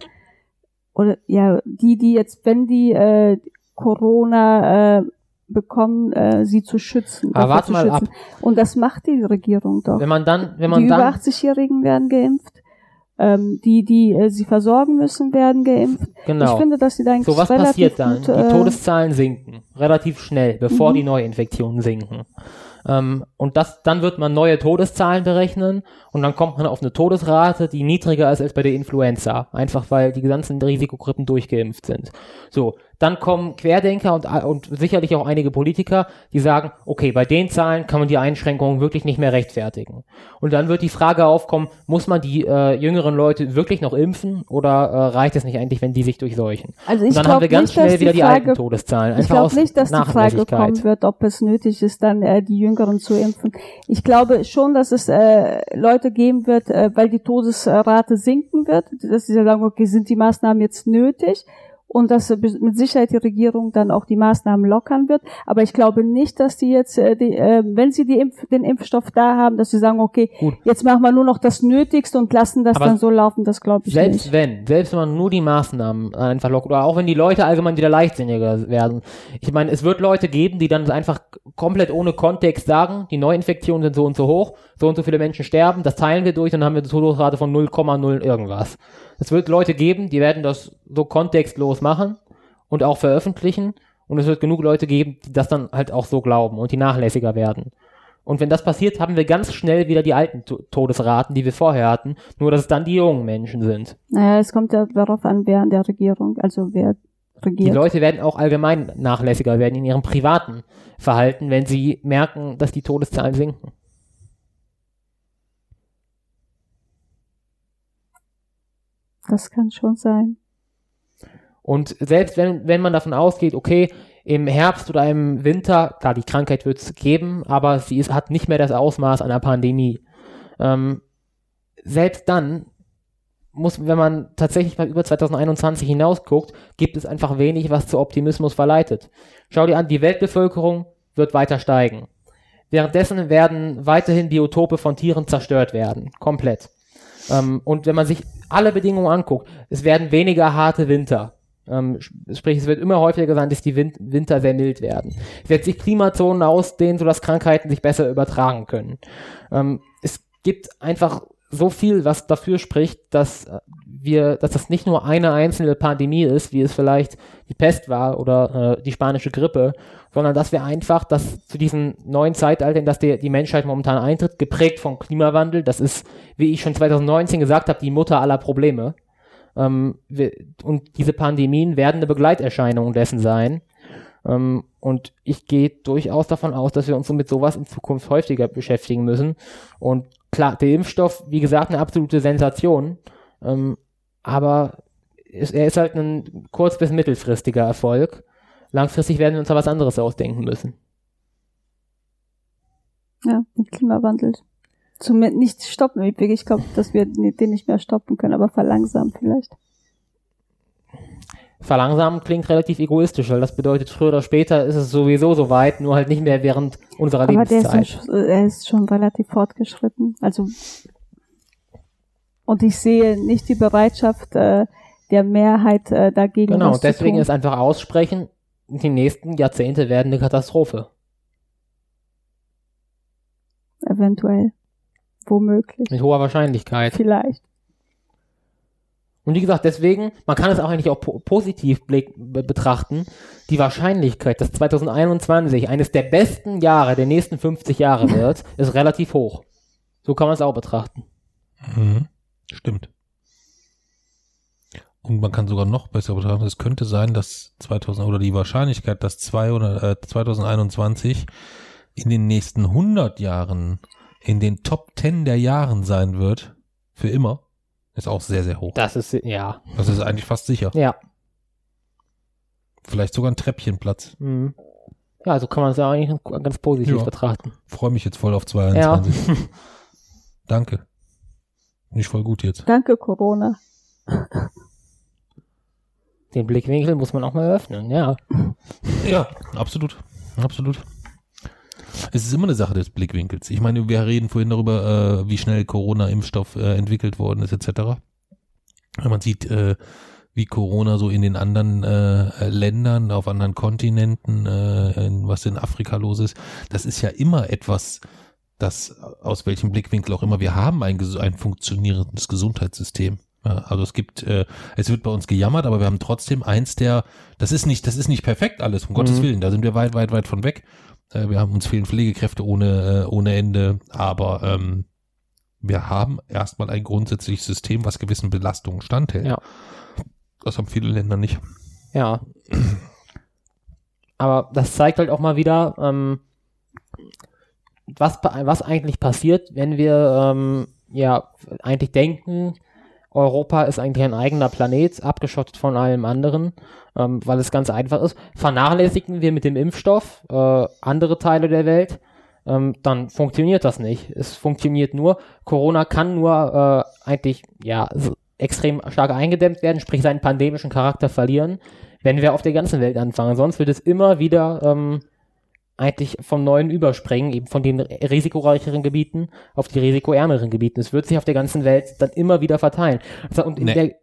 oder ja, die, die jetzt, wenn die äh, Corona äh, bekommen, äh, sie zu schützen. Aber warte zu mal ab. schützen. Und das macht die Regierung doch. Wenn man dann, wenn die man über dann, 80-Jährigen werden geimpft. Ähm, die, die äh, sie versorgen müssen, werden geimpft. genau. Ich finde, dass sie da eigentlich So, was passiert dann? gut, die äh, Todeszahlen sinken relativ schnell, bevor Mhm. die Neuinfektionen sinken. Ähm, und das, dann wird man neue Todeszahlen berechnen und dann kommt man auf eine Todesrate, die niedriger ist als bei der Influenza. Einfach weil die ganzen Risikogruppen durchgeimpft sind. So, dann kommen Querdenker und, und sicherlich auch einige Politiker, die sagen, okay, bei den Zahlen kann man die Einschränkungen wirklich nicht mehr rechtfertigen. Und dann wird die Frage aufkommen, muss man die äh, jüngeren Leute wirklich noch impfen oder äh, reicht es nicht eigentlich, wenn die sich durchseuchen? Also Und ich dann haben glaube wir ganz nicht, schnell wieder die, Frage, alten Todeszahlen. Ich Einfach glaube aus nicht, dass die Frage kommen wird, ob es nötig ist, dann äh, die Jüngeren zu impfen. Ich glaube schon, dass es äh, Leute geben wird, äh, weil die Todesrate sinken wird, dass sie sagen, okay, sind die Maßnahmen jetzt nötig? Und dass äh, mit Sicherheit die Regierung dann auch die Maßnahmen lockern wird. Aber ich glaube nicht, dass die jetzt, äh, die, äh, wenn sie die Impf den Impfstoff da haben, dass sie sagen, okay, Gut. jetzt machen wir nur noch das Nötigste und lassen das Aber dann so laufen. Das glaube ich Selbst nicht. wenn, selbst wenn man nur die Maßnahmen einfach lockert, oder auch wenn die Leute allgemein wieder leichtsinniger werden. Ich meine, es wird Leute geben, die dann einfach komplett ohne Kontext sagen, die Neuinfektionen sind so und so hoch, so und so viele Menschen sterben, das teilen wir durch und dann haben wir eine Todesrate von 0,0 irgendwas. Es wird Leute geben, die werden das so kontextlos machen und auch veröffentlichen und es wird genug Leute geben, die das dann halt auch so glauben und die nachlässiger werden. Und wenn das passiert, haben wir ganz schnell wieder die alten To- Todesraten, die wir vorher hatten, nur dass es dann die jungen Menschen sind. Naja, es kommt ja darauf an, wer an der Regierung, also wer Die regiert. Leute werden auch allgemein nachlässiger werden in ihrem privaten Verhalten, wenn sie merken, dass die Todeszahlen sinken. Das kann schon sein. Und selbst wenn, wenn man davon ausgeht, okay, im Herbst oder im Winter, klar, die Krankheit wird es geben, aber sie ist, hat nicht mehr das Ausmaß einer Pandemie. Ähm, selbst dann muss, wenn man tatsächlich mal über 2021 hinausguckt, gibt es einfach wenig, was zu Optimismus verleitet. Schau dir an, die Weltbevölkerung wird weiter steigen. Währenddessen werden weiterhin Biotope von Tieren zerstört werden. Komplett. Ähm, und wenn man sich alle Bedingungen anguckt, es werden weniger harte Winter. Ähm, sp- sprich, es wird immer häufiger sein, dass die Win Winter sehr mild werden. Es wird sich Klimazonen ausdehnen, sodass Krankheiten sich besser übertragen können. Ähm, es gibt einfach so viel, was dafür spricht, dass wir, dass das nicht nur eine einzelne Pandemie ist, wie es vielleicht die Pest war oder äh, die spanische Grippe, sondern dass wir einfach, dass zu diesem neuen Zeitalter, in das die, die Menschheit momentan eintritt, geprägt vom Klimawandel, das ist, wie ich schon 2019 gesagt habe, die Mutter aller Probleme. Ähm, wir, und diese Pandemien werden eine Begleiterscheinung dessen sein. Ähm, und ich gehe durchaus davon aus, dass wir uns mit sowas in Zukunft häufiger beschäftigen müssen. Und klar, der Impfstoff, wie gesagt, eine absolute Sensation. Ähm, aber ist, er ist halt ein kurz- bis mittelfristiger Erfolg. Langfristig werden wir uns da was anderes ausdenken müssen. Ja, den Klimawandel. Zumindest nicht stoppen. Ich glaube, dass wir den nicht mehr stoppen können, aber verlangsamen vielleicht. Verlangsamen klingt relativ egoistisch, weil das bedeutet, früher oder später ist es sowieso so weit, nur halt nicht mehr während unserer Aber der ist, ja, Lebenszeit. sch- er ist schon relativ fortgeschritten. Also und ich sehe nicht die Bereitschaft äh, der Mehrheit äh, dagegen. Genau, deswegen ist einfach aussprechen, die nächsten Jahrzehnte werden eine Katastrophe. Eventuell. Womöglich. Mit hoher Wahrscheinlichkeit. Vielleicht. Und wie gesagt, deswegen, man kann es auch eigentlich auch po positiv betrachten. Die Wahrscheinlichkeit, dass 2021 eines der besten Jahre der nächsten 50 Jahre wird, ist relativ hoch. So kann man es auch betrachten. Mhm. Stimmt. Und man kann sogar noch besser betrachten, es könnte sein, dass 2000 oder die Wahrscheinlichkeit, dass zwei oder, äh, 2021 in den nächsten 100 Jahren in den Top 10 der Jahren sein wird, für immer, ist auch sehr, sehr hoch. Das ist, ja. Das ist eigentlich fast sicher. Ja. Vielleicht sogar ein Treppchenplatz. Mhm. Ja, also kann man es ja eigentlich ganz positiv Ja. betrachten. Freue mich jetzt voll auf 22. Danke. Bin ich voll gut jetzt. Danke, Corona. Den Blickwinkel muss man auch mal öffnen, ja. Ja, absolut. Absolut. Es ist immer eine Sache des Blickwinkels. Ich meine, wir reden vorhin darüber, äh, wie schnell Corona-Impfstoff äh, entwickelt worden ist, etc. Wenn man sieht, äh, wie Corona so in den anderen äh, Ländern, auf anderen Kontinenten, äh, in, was in Afrika los ist, das ist ja immer etwas, das aus welchem Blickwinkel auch immer, wir haben ein, ein funktionierendes Gesundheitssystem. Also es gibt, äh, es wird bei uns gejammert, aber wir haben trotzdem eins der, das ist nicht, das ist nicht perfekt alles, um Gottes Mhm. Willen, da sind wir weit, weit, weit von weg. Äh, wir haben uns fehlen Pflegekräfte ohne, äh, ohne Ende, aber ähm, wir haben erstmal ein grundsätzliches System, was gewissen Belastungen standhält. Ja. Das haben viele Länder nicht. Ja. Aber das zeigt halt auch mal wieder, ähm, was, was eigentlich passiert, wenn wir ähm, ja eigentlich denken, Europa ist eigentlich ein eigener Planet, abgeschottet von allem anderen, ähm, weil es ganz einfach ist. Vernachlässigen wir mit dem Impfstoff äh, andere Teile der Welt, ähm, dann funktioniert das nicht. Es funktioniert nur, Corona kann nur äh, eigentlich ja extrem stark eingedämmt werden, sprich seinen pandemischen Charakter verlieren, wenn wir auf der ganzen Welt anfangen. Sonst wird es immer wieder ähm, eigentlich vom Neuen überspringen, eben von den risikoreicheren Gebieten auf die risikoärmeren Gebieten. Es wird sich auf der ganzen Welt dann immer wieder verteilen. Also, Und in Nee. der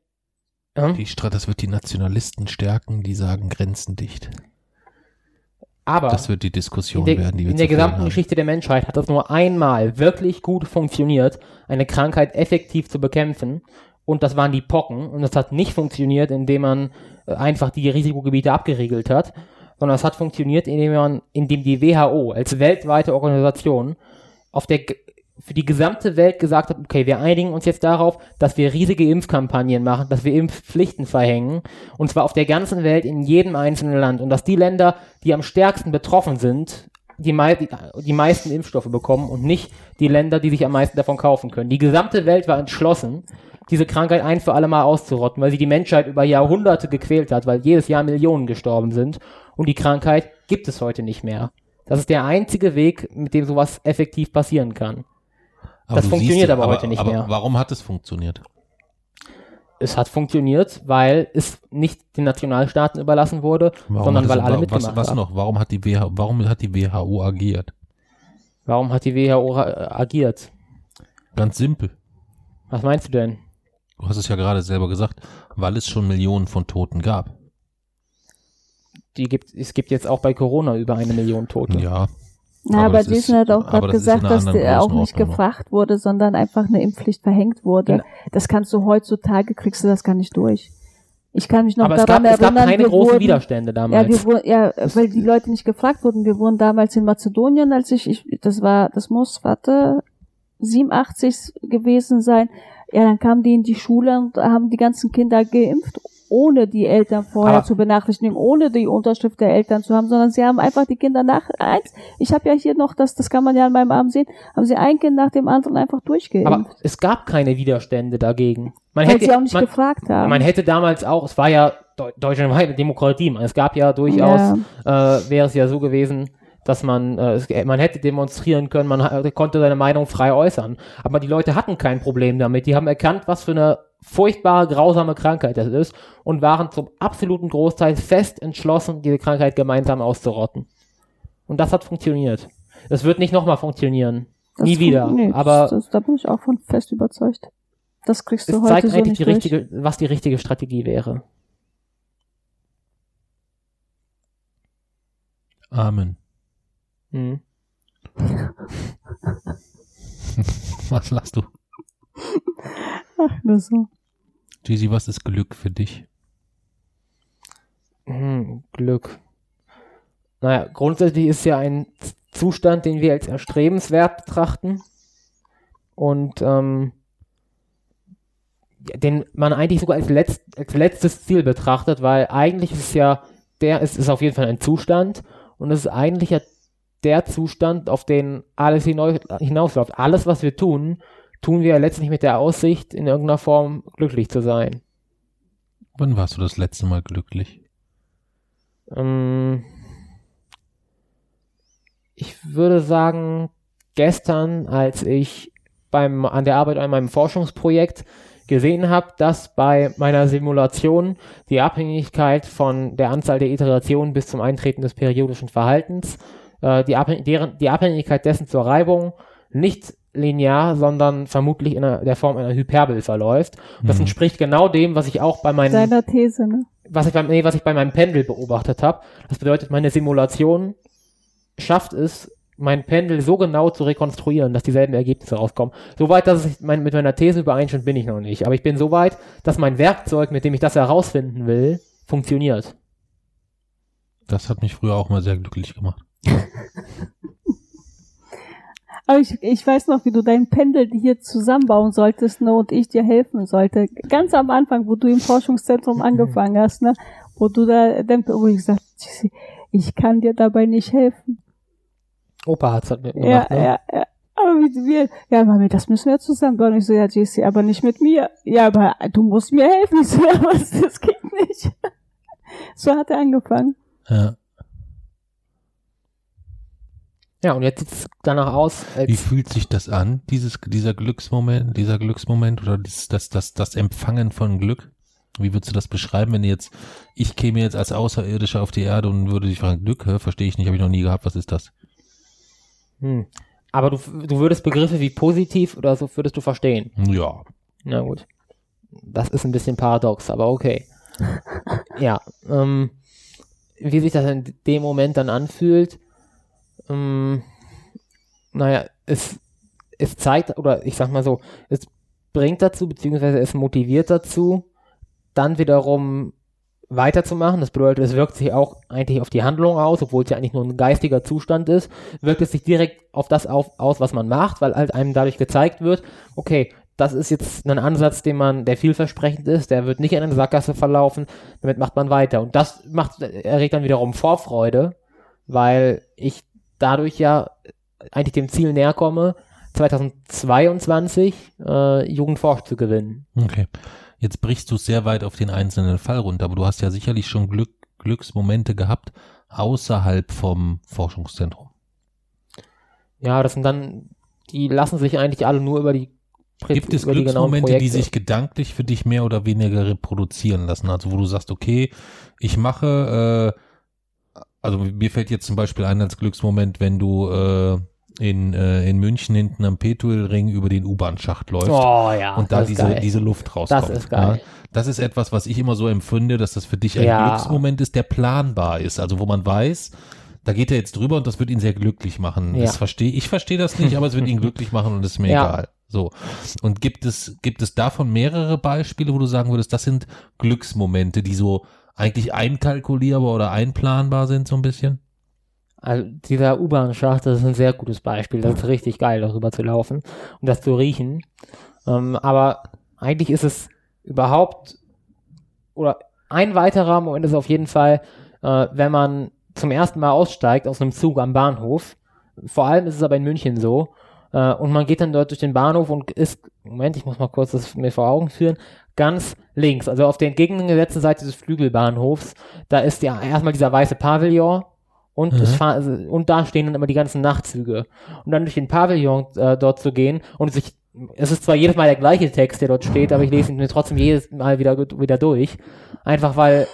Hm? Die Stra das wird die Nationalisten stärken, die sagen Grenzen dicht. Aber Das wird die Diskussion der, werden, die wir in der gesamten haben. Geschichte der Menschheit hat das nur einmal wirklich gut funktioniert, eine Krankheit effektiv zu bekämpfen. Und das waren die Pocken. Und das hat nicht funktioniert, indem man äh, einfach die Risikogebiete abgeriegelt hat, sondern es hat funktioniert, indem man, indem die WHO als weltweite Organisation auf der, für die gesamte Welt gesagt hat, okay, wir einigen uns jetzt darauf, dass wir riesige Impfkampagnen machen, dass wir Impfpflichten verhängen, und zwar auf der ganzen Welt in jedem einzelnen Land. Und dass die Länder, die am stärksten betroffen sind, die, mei die meisten Impfstoffe bekommen und nicht die Länder, die sich am meisten davon kaufen können. Die gesamte Welt war entschlossen, diese Krankheit ein für alle Mal auszurotten, weil sie die Menschheit über Jahrhunderte gequält hat, weil jedes Jahr Millionen gestorben sind. Und die Krankheit gibt es heute nicht mehr. Das ist der einzige Weg, mit dem sowas effektiv passieren kann. Aber das funktioniert siehst, aber heute nicht aber mehr. Warum hat es funktioniert? Es hat funktioniert, weil es nicht den Nationalstaaten überlassen wurde, Warum sondern hat es, weil alle mitgemacht was, was haben. noch? Warum hat die WHO, warum hat die WHO agiert? Warum hat die WHO agiert? Ganz simpel. Was meinst du denn? Du hast es ja gerade selber gesagt, weil es schon Millionen von Toten gab. Die gibt, es gibt jetzt auch bei Corona über eine Million Tote. Ja. Na, Aber aber, Jason hat auch gerade das gesagt, dass der auch nicht noch. gefragt wurde, sondern einfach eine Impfpflicht verhängt wurde. Genau. Das kannst du heutzutage, kriegst du das gar nicht durch. Ich kann mich noch Aber es daran gab, es gab erinnern, keine wir großen wurden, Widerstände Ja, damals. wir wurden, ja, weil die Leute nicht gefragt wurden. Wir wurden damals in Mazedonien, als ich, ich das war, das muss, warte, 87 gewesen sein. Ja, dann kamen die in die Schule und haben die ganzen Kinder geimpft, ohne die Eltern vorher Aber- zu benachrichtigen, ohne die Unterschrift der Eltern zu haben, sondern sie haben einfach die Kinder nach eins. Ich habe ja hier noch, das, das kann man ja an meinem Arm sehen, haben sie ein Kind nach dem anderen einfach durchgeimpft. Aber es gab keine Widerstände dagegen. Man hätte, sie auch nicht man, gefragt haben. man hätte damals auch, es war ja Deu- Deutschland war eine Demokratie. Es gab ja durchaus, äh, wäre es ja so gewesen, dass man, äh, man hätte demonstrieren können, man konnte seine Meinung frei äußern. Aber die Leute hatten kein Problem damit. Die haben erkannt, was für eine furchtbare, grausame Krankheit das ist und waren zum absoluten Großteil fest entschlossen, diese Krankheit gemeinsam auszurotten. Und das hat funktioniert. Es wird nicht nochmal funktionieren. Das Nie wieder. nee, Aber das, das, da bin ich auch von fest überzeugt. Das kriegst du es heute zeigt so eigentlich nicht die durch. richtige, was die richtige Strategie wäre. Amen. Hm. Was lachst du? Ach, nur so. Gigi, was ist Glück für dich? Hm, Glück. Naja, grundsätzlich ist ja ein Zustand, den wir als erstrebenswert betrachten. Und ähm, den man eigentlich sogar als, letzt, als letztes Ziel betrachtet, weil eigentlich ist es ja, der ist, ist auf jeden Fall ein Zustand und es ist eigentlich ja der Zustand, auf den alles hinausläuft. Alles, was wir tun, tun wir letztlich mit der Aussicht, in irgendeiner Form glücklich zu sein. Wann warst du das letzte Mal glücklich? Ähm, ich würde sagen, gestern, als ich beim, an der Arbeit an meinem Forschungsprojekt gesehen habe, dass bei meiner Simulation die Abhängigkeit von der Anzahl der Iterationen bis zum Eintreten des periodischen Verhaltens, äh, die, Abhäng deren, die Abhängigkeit dessen zur Reibung nicht linear, sondern vermutlich in der, Form einer Hyperbel verläuft. Und das mhm. entspricht genau dem, was ich auch bei meinem Seiner These, ne? Was ich beim, nee, was ich bei meinem Pendel beobachtet habe. Das bedeutet, meine Simulation schafft es, mein Pendel so genau zu rekonstruieren, dass dieselben Ergebnisse rauskommen. Soweit, dass ich mein, mit meiner These übereinstimmt, bin ich noch nicht. Aber ich bin so weit, dass mein Werkzeug, mit dem ich das herausfinden will, funktioniert. Das hat mich früher auch mal sehr glücklich gemacht. Aber ich, ich weiß noch, wie du dein Pendel hier zusammenbauen solltest, ne, und ich dir helfen sollte. Ganz am Anfang, wo du im Forschungszentrum angefangen hast, ne, wo du da, wo ich gesagt, ich kann dir dabei nicht helfen. Opa hat's halt mitgemacht, ja, ne? Ja, ja. Aber mit mir, ja, Mami, das müssen wir zusammen bauen. Ich so, ja, JC, aber nicht mit mir. Ja, aber du musst mir helfen. Ich so, ja, was, das geht nicht. so hat er angefangen. Ja. Ja, und jetzt sieht es danach aus. Wie fühlt sich das an, dieses, dieser Glücksmoment, dieser Glücksmoment oder dieses, das, das, das Empfangen von Glück? Wie würdest du das beschreiben, wenn jetzt, ich käme jetzt als Außerirdischer auf die Erde und würde dich fragen, Glück, verstehe ich nicht, habe ich noch nie gehabt, was ist das? Hm. Aber du, du würdest Begriffe wie positiv oder so würdest du verstehen. Ja. Na gut. Das ist ein bisschen paradox, aber okay. ja. Ähm, wie sich das in dem Moment dann anfühlt, ähm, naja, es, es zeigt, oder ich sag mal so, es bringt dazu, beziehungsweise es motiviert dazu, dann wiederum weiterzumachen. Das bedeutet, es wirkt sich auch eigentlich auf die Handlung aus, obwohl es ja eigentlich nur ein geistiger Zustand ist, wirkt es sich direkt auf das auf, aus, was man macht, weil halt einem dadurch gezeigt wird, okay, das ist jetzt ein Ansatz, den man, der vielversprechend ist, der wird nicht in eine Sackgasse verlaufen, damit macht man weiter. Und das macht, erregt dann wiederum Vorfreude, weil ich dadurch ja eigentlich dem Ziel näher komme, 2022 äh, Jugendforsch zu gewinnen. Okay. Jetzt brichst du sehr weit auf den einzelnen Fall runter, aber du hast ja sicherlich schon Glück, Glücksmomente gehabt außerhalb vom Forschungszentrum. Ja, das sind dann, die lassen sich eigentlich alle nur über die Gibt es Glücksmomente, die, die sich gedanklich für dich mehr oder weniger reproduzieren lassen? Also wo du sagst, okay, ich mache, äh, also mir fällt jetzt zum Beispiel ein als Glücksmoment, wenn du äh, in, äh, in München hinten am Petuelring über den U-Bahn-Schacht läuft oh, ja, und da diese, diese Luft rauskommt. Das ist geil. Ja? Das ist etwas, was ich immer so empfinde, dass das für dich ein ja. Glücksmoment ist, der planbar ist. Also wo man weiß, da geht er jetzt drüber und das wird ihn sehr glücklich machen. Ja. Das verstehe ich verstehe das nicht, aber es wird ihn glücklich machen und ist mir ja. egal. So. Und gibt es gibt es davon mehrere Beispiele, wo du sagen würdest, das sind Glücksmomente, die so eigentlich einkalkulierbar oder einplanbar sind so ein bisschen? Also dieser U-Bahn-Schacht, das ist ein sehr gutes Beispiel. Das ist richtig geil, darüber zu laufen und das zu riechen. Ähm, aber eigentlich ist es überhaupt, oder ein weiterer Moment ist auf jeden Fall, äh, wenn man zum ersten Mal aussteigt aus einem Zug am Bahnhof. Vor allem ist es aber in München so. Äh, und man geht dann dort durch den Bahnhof und ist, Moment, ich muss mal kurz das mir vor Augen führen, ganz links, also auf der entgegengesetzten Seite des Flügelbahnhofs, da ist ja erstmal dieser weiße Pavillon und, mhm. also, und da stehen dann immer die ganzen Nachtzüge. Und dann durch den Pavillon äh, dort zu gehen und sich, es ist zwar jedes Mal der gleiche Text, der dort steht, aber ich lese ihn mir trotzdem jedes Mal wieder, wieder durch. Einfach weil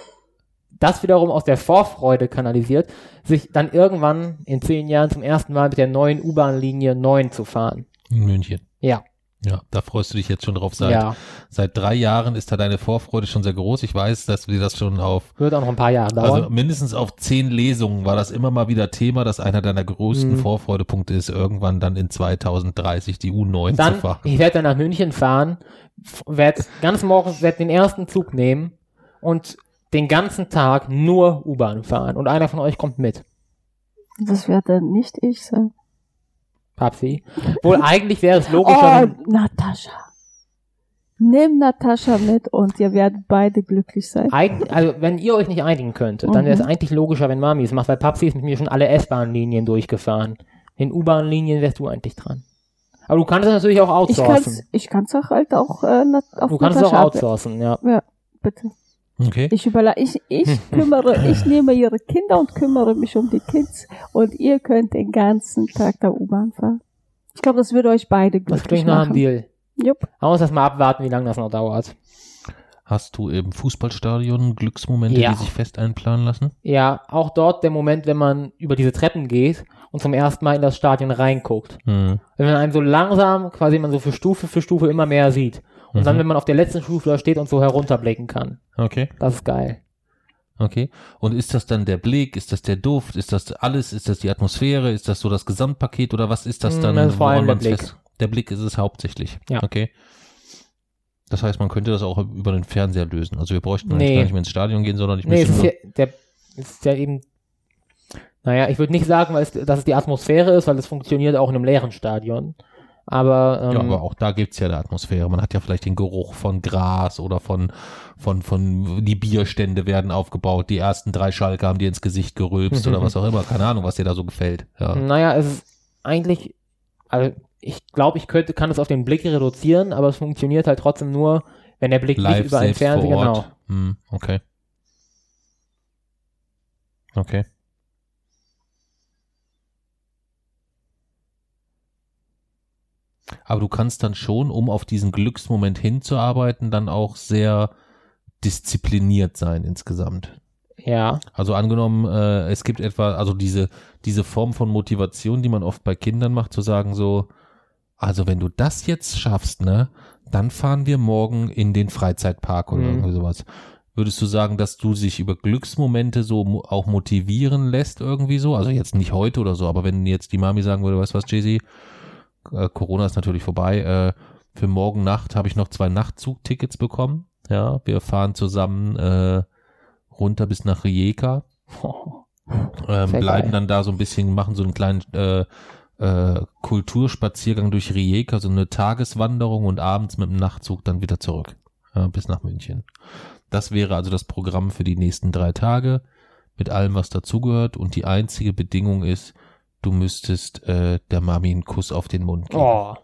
das wiederum aus der Vorfreude kanalisiert, sich dann irgendwann in zehn Jahren zum ersten Mal mit der neuen U-Bahn-Linie 9 zu fahren. In München. Ja. Ja, da freust du dich jetzt schon drauf. Seit, ja. seit drei Jahren ist da deine Vorfreude schon sehr groß. Ich weiß, dass wir das schon auf. Wird auch noch ein paar Jahre dauern. Also mindestens auf zehn Lesungen war das immer mal wieder Thema, dass einer deiner größten mhm. Vorfreudepunkte ist, irgendwann dann in 2030 die U9 dann, zu fahren. Ich werde dann nach München fahren, werde ganz morgen werd den ersten Zug nehmen und den ganzen Tag nur U-Bahn fahren. Und einer von euch kommt mit. Das werde nicht ich sein. Papsi. Wohl eigentlich wäre es logischer. Oh, Natascha. Nimm Natascha mit und ihr werdet beide glücklich sein. Eig also, wenn ihr euch nicht einigen könntet, dann wäre es Mhm. eigentlich logischer, wenn Mami es macht, weil Papsi ist mit mir schon alle S-Bahn-Linien durchgefahren. In U-Bahn-Linien wärst du eigentlich dran. Aber du kannst es natürlich auch outsourcen. ich kann's auch halt auch äh, auf Du kannst es auch outsourcen, ja. Bitte. Okay. Ich überla ich, ich kümmere, ich nehme ihre Kinder und kümmere mich um die Kids und ihr könnt den ganzen Tag der U-Bahn fahren. Ich glaube, das würde euch beide Das glücklich klingt nach einem. Deal. Jupp. Man muss erst mal abwarten, wie lange das noch dauert. Hast du im Fußballstadion Glücksmomente, Ja. die sich fest einplanen lassen? Ja, auch dort der Moment, wenn man über diese Treppen geht und zum ersten Mal in das Stadion reinguckt. Hm. Wenn man einen so langsam, quasi man so für Stufe für Stufe immer mehr sieht. Und dann, Mhm. wenn man auf der letzten Stufe da steht und so herunterblicken kann. Okay. Das ist geil. Okay. Und ist das dann der Blick? Ist das der Duft? Ist das alles? Ist das die Atmosphäre? Ist das so das Gesamtpaket oder was ist das Mm, dann? das ist vor allem der Blick. fest- Der Blick ist es hauptsächlich. Ja. Okay. Das heißt, man könnte das auch über den Fernseher lösen. Also wir bräuchten Nee. gar nicht mehr ins Stadion gehen, sondern ich Nee, ist ja, der, ist ja eben, naja, ich würde nicht sagen, weil es, dass es die Atmosphäre ist, weil es funktioniert auch in einem leeren Stadion. Aber, ähm, Ja, aber auch da gibt's ja eine Atmosphäre. Man hat ja vielleicht den Geruch von Gras oder von, von, von, die Bierstände werden aufgebaut, die ersten drei Schalke haben dir ins Gesicht gerülpst oder was auch immer. Keine Ahnung, was dir da so gefällt. Ja. naja, es ist eigentlich, also ich glaube, ich könnte, kann es auf den Blick reduzieren, aber es funktioniert halt trotzdem nur, wenn der Blick nicht über einen Fernseher, genau. Hm, okay. Okay. Aber du kannst dann schon, um auf diesen Glücksmoment hinzuarbeiten, dann auch sehr diszipliniert sein insgesamt. Ja, Also angenommen, äh, es gibt etwa, also diese, diese Form von Motivation, die man oft bei Kindern macht, zu sagen so, also wenn du das jetzt schaffst, ne, dann fahren wir morgen in den Freizeitpark oder Mhm. irgendwie sowas. Würdest du sagen, dass du sich über Glücksmomente so mo auch motivieren lässt irgendwie so? Also jetzt nicht heute oder so, aber wenn jetzt die Mami sagen würde, weißt du was, Jay-Z, äh, Corona ist natürlich vorbei, äh, für morgen Nacht habe ich noch zwei Nachtzugtickets bekommen. Ja, wir fahren zusammen äh, runter bis nach Rijeka ähm, Sehr bleiben geil. dann da so ein bisschen, machen so einen kleinen äh, äh, Kulturspaziergang durch Rijeka, so eine Tageswanderung und abends mit dem Nachtzug dann wieder zurück ja, bis nach München. Das wäre also das Programm für die nächsten drei Tage mit allem, was dazugehört. Und die einzige Bedingung ist, du müsstest äh, der Mami einen Kuss auf den Mund geben. Oh.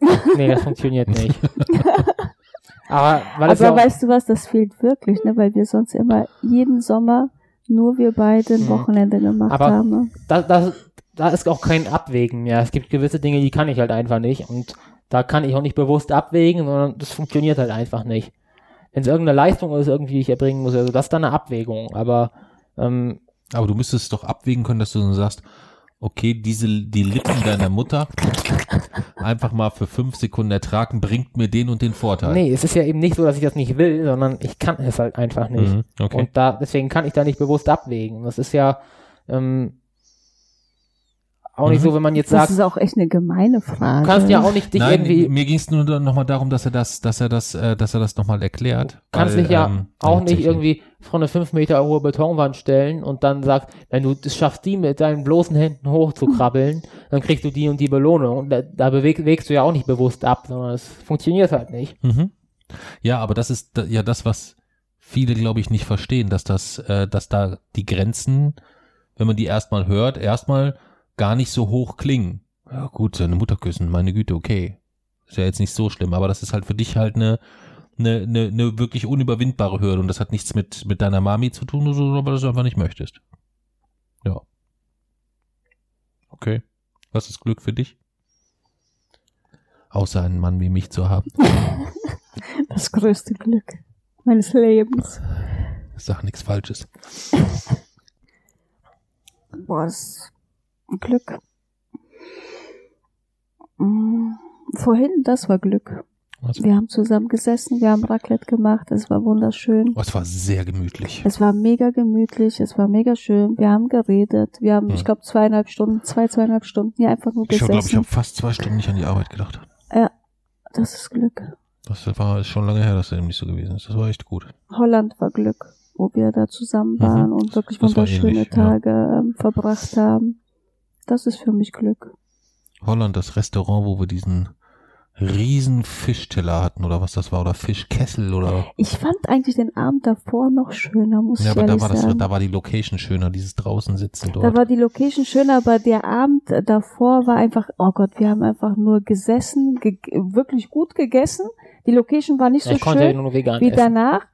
Nee, das funktioniert nicht. Aber weil ja Aber auch, weißt du was, das fehlt wirklich, ne? weil wir sonst immer jeden Sommer nur wir beide ein Mhm. Wochenende gemacht Aber- haben. ne? da, da, da ist auch kein Abwägen mehr. Es gibt gewisse Dinge, die kann ich halt einfach nicht. Und da kann ich auch nicht bewusst abwägen, sondern das funktioniert halt einfach nicht. Wenn es irgendeine Leistung ist, irgendwie die ich erbringen muss, also das ist dann eine Abwägung. Aber ähm, Aber du müsstest doch abwägen können, dass du so sagst, okay, diese, die Lippen deiner Mutter einfach mal für fünf Sekunden ertragen, bringt mir den und den Vorteil. nee, es ist ja eben nicht so, dass ich das nicht will, sondern ich kann es halt einfach nicht. Mhm, okay. Und da, deswegen kann ich da nicht bewusst abwägen. Das ist ja ähm, auch nicht Mhm. so, wenn man jetzt Das sagt, ist auch echt eine gemeine Frage. du kannst ja auch nicht dich Nein, irgendwie, mir ging es nur nochmal darum, dass er das, dass er das, äh, dass er das nochmal erklärt. kannst weil, dich ja ähm, auch nicht irgendwie vor eine fünf Meter hohe Betonwand stellen und dann sagst, wenn du es schaffst, die mit deinen bloßen Händen hochzukrabbeln, dann kriegst du die und die Belohnung. Und da, da beweg, wägst du ja auch nicht bewusst ab, sondern es funktioniert halt nicht. Mhm. Ja, aber das ist ja das, was viele, glaube ich, nicht verstehen, dass das, äh, dass da die Grenzen, wenn man die erstmal hört, erstmal gar nicht so hoch klingen. Ja, gut, seine Mutter küssen, meine Güte, okay. Ist ja jetzt nicht so schlimm, aber das ist halt für dich halt eine, eine, eine, eine wirklich unüberwindbare Hürde und das hat nichts mit, mit deiner Mami zu tun, oder so, aber das du einfach nicht möchtest. Ja. Okay. Was ist Glück für dich? Außer einen Mann wie mich zu haben. Das größte Glück meines Lebens. Sag nichts Falsches. Boah, das Glück. Mm, Vorhin, das war Glück. Was? Wir haben zusammen gesessen, wir haben Raclette gemacht, es war wunderschön. Oh, es war sehr gemütlich. Es war mega gemütlich, es war mega schön. Wir haben geredet, wir haben, Hm. ich glaube, zweieinhalb Stunden, zwei, zweieinhalb Stunden hier einfach nur Ich glaube, ich gesessen. habe fast zwei Stunden nicht an die Arbeit gedacht. das ist Glück. Das war schon lange her, dass das eben nicht so gewesen ist. Das war echt gut. Holland war Glück, wo wir da zusammen Mhm. waren und wirklich Das wunderschöne ähnlich, ja. Tage ähm, verbracht haben. Das ist für mich Glück. Holland, das Restaurant, wo wir diesen riesen Fischteller hatten oder was das war oder Fischkessel oder. Ich fand eigentlich den Abend davor noch schöner, muss Ja, ich aber da war das, sagen. da war die Location schöner, dieses draußen sitzen Da dort. war die Location schöner, aber der Abend davor war einfach, oh Gott, wir haben einfach nur gesessen, ge wirklich gut gegessen. Die Location war nicht so ich konnte ja schön nur vegan wie essen. danach.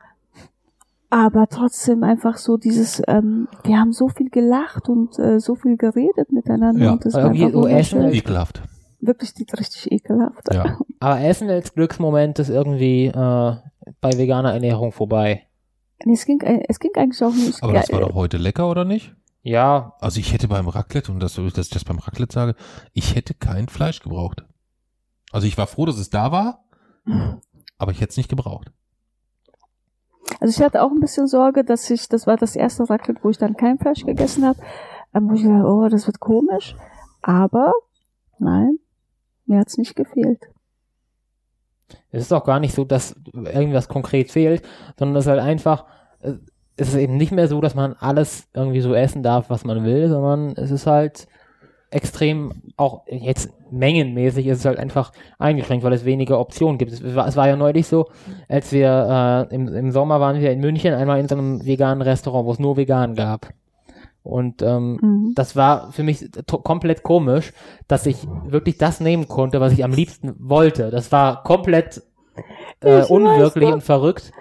Aber trotzdem einfach so dieses, ähm, wir haben so viel gelacht und äh, so viel geredet miteinander Ja. und das war irgendwie einfach so Essen. Ekelhaft. Wirklich die, richtig ekelhaft. Ja. Aber Essen als Glücksmoment ist irgendwie äh, bei veganer Ernährung vorbei. Nee, es ging, äh, es ging eigentlich auch nicht. Aber das war doch heute lecker, oder nicht? Ja, Also ich hätte beim Raclette, und das, dass ich das beim Raclette sage, ich hätte kein Fleisch gebraucht. Also ich war froh, dass es da war, aber ich hätte es nicht gebraucht. Also ich hatte auch ein bisschen Sorge, dass ich, das war das erste Raclette, wo ich dann kein Fleisch gegessen habe, wo ich gedacht, oh, das wird komisch. Aber nein, mir hat's nicht gefehlt. es ist auch gar nicht so, dass irgendwas konkret fehlt, sondern es ist halt einfach, äh, es ist eben nicht mehr so, dass man alles irgendwie so essen darf, was man will, sondern es ist halt extrem, auch jetzt mengenmäßig ist es halt einfach eingeschränkt, weil es weniger Optionen gibt. Es war, es war ja neulich so, als wir äh, im, im Sommer waren wir in München einmal in so einem veganen Restaurant, wo es nur vegan gab. Und ähm, Mhm. das war für mich komplett komisch, dass ich wirklich das nehmen konnte, was ich am liebsten wollte. Das war komplett äh, unwirklich und verrückt,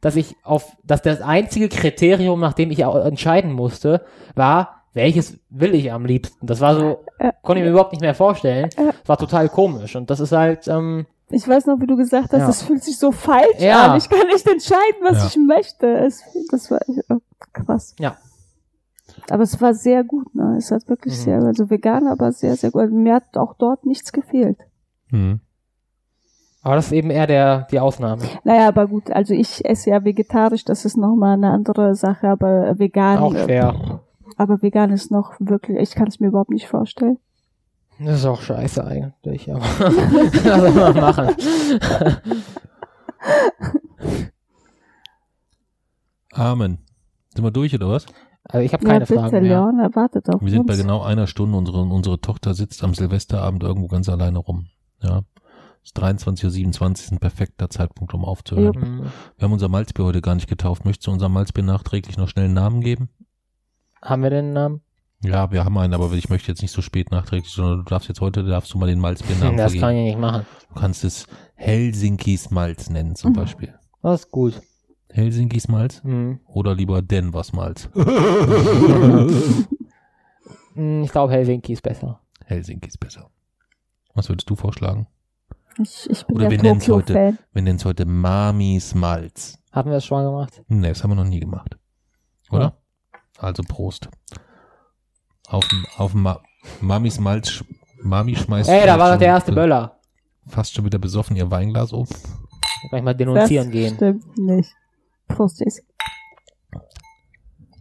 dass ich auf, dass das einzige Kriterium, nach dem ich auch entscheiden musste, war, welches will ich am liebsten. Das war so, Ja. konnte ich mir überhaupt nicht mehr vorstellen. Ja. Das war total komisch. Und das ist halt, ähm, Ich weiß noch, wie du gesagt hast, Ja. es fühlt sich so falsch Ja. an. Ich kann nicht entscheiden, was Ja. ich möchte. Es, das war oh, krass. Ja. Aber es war sehr gut, ne? Es hat wirklich Mhm. sehr, also vegan, aber sehr, sehr gut. Mir hat auch dort nichts gefehlt. Hm. aber das ist eben eher der, die Ausnahme. Naja, aber gut, also ich esse ja vegetarisch, das ist nochmal eine andere Sache, aber vegan, Auch äh, schwer. Aber vegan ist noch wirklich, ich kann es mir überhaupt nicht vorstellen. Das ist auch scheiße eigentlich, aber soll man machen? Amen. Sind wir durch oder was? Also ich habe ja, keine bitte, Fragen mehr. Leon, erwartet auf Wir sind bei uns. genau einer Stunde. Unsere, unsere Tochter sitzt am Silvesterabend irgendwo ganz alleine rum. Ja. Es ist 23.27 Uhr, ist ein perfekter Zeitpunkt, um aufzuhören. Jupp. Hm. Wir haben unser Malzbier heute gar nicht getauft. Möchtest du unserem Malzbier nachträglich noch schnell einen Namen geben? Haben wir den Namen? Ja, wir haben einen, aber ich möchte jetzt nicht so spät nachträglich, sondern du darfst jetzt heute, darfst du mal den Malzbiernamen Das vergeben. kann ich nicht machen. Du kannst es Helsinkis Malz nennen zum Mhm. Beispiel. Das ist gut. Helsinkis Malz Hm. oder lieber Denvers Malz. Ich glaube, Helsinki ist besser. Helsinki ist besser. Was würdest du vorschlagen? Ich, ich bin Oder ja wir heute- nennen es heute Mamis Malz. Haben wir das schon mal gemacht? Nee, das haben wir noch nie gemacht. Oder? Also Prost. Auf, dem- auf dem Ma Mamis Malz. sch- Mami schmeißt. Ey, da war doch der erste be- Böller. Fast schon wieder besoffen ihr Weinglas um. Gleich mal denunzieren das gehen. stimmt nicht. Prost, Jesse.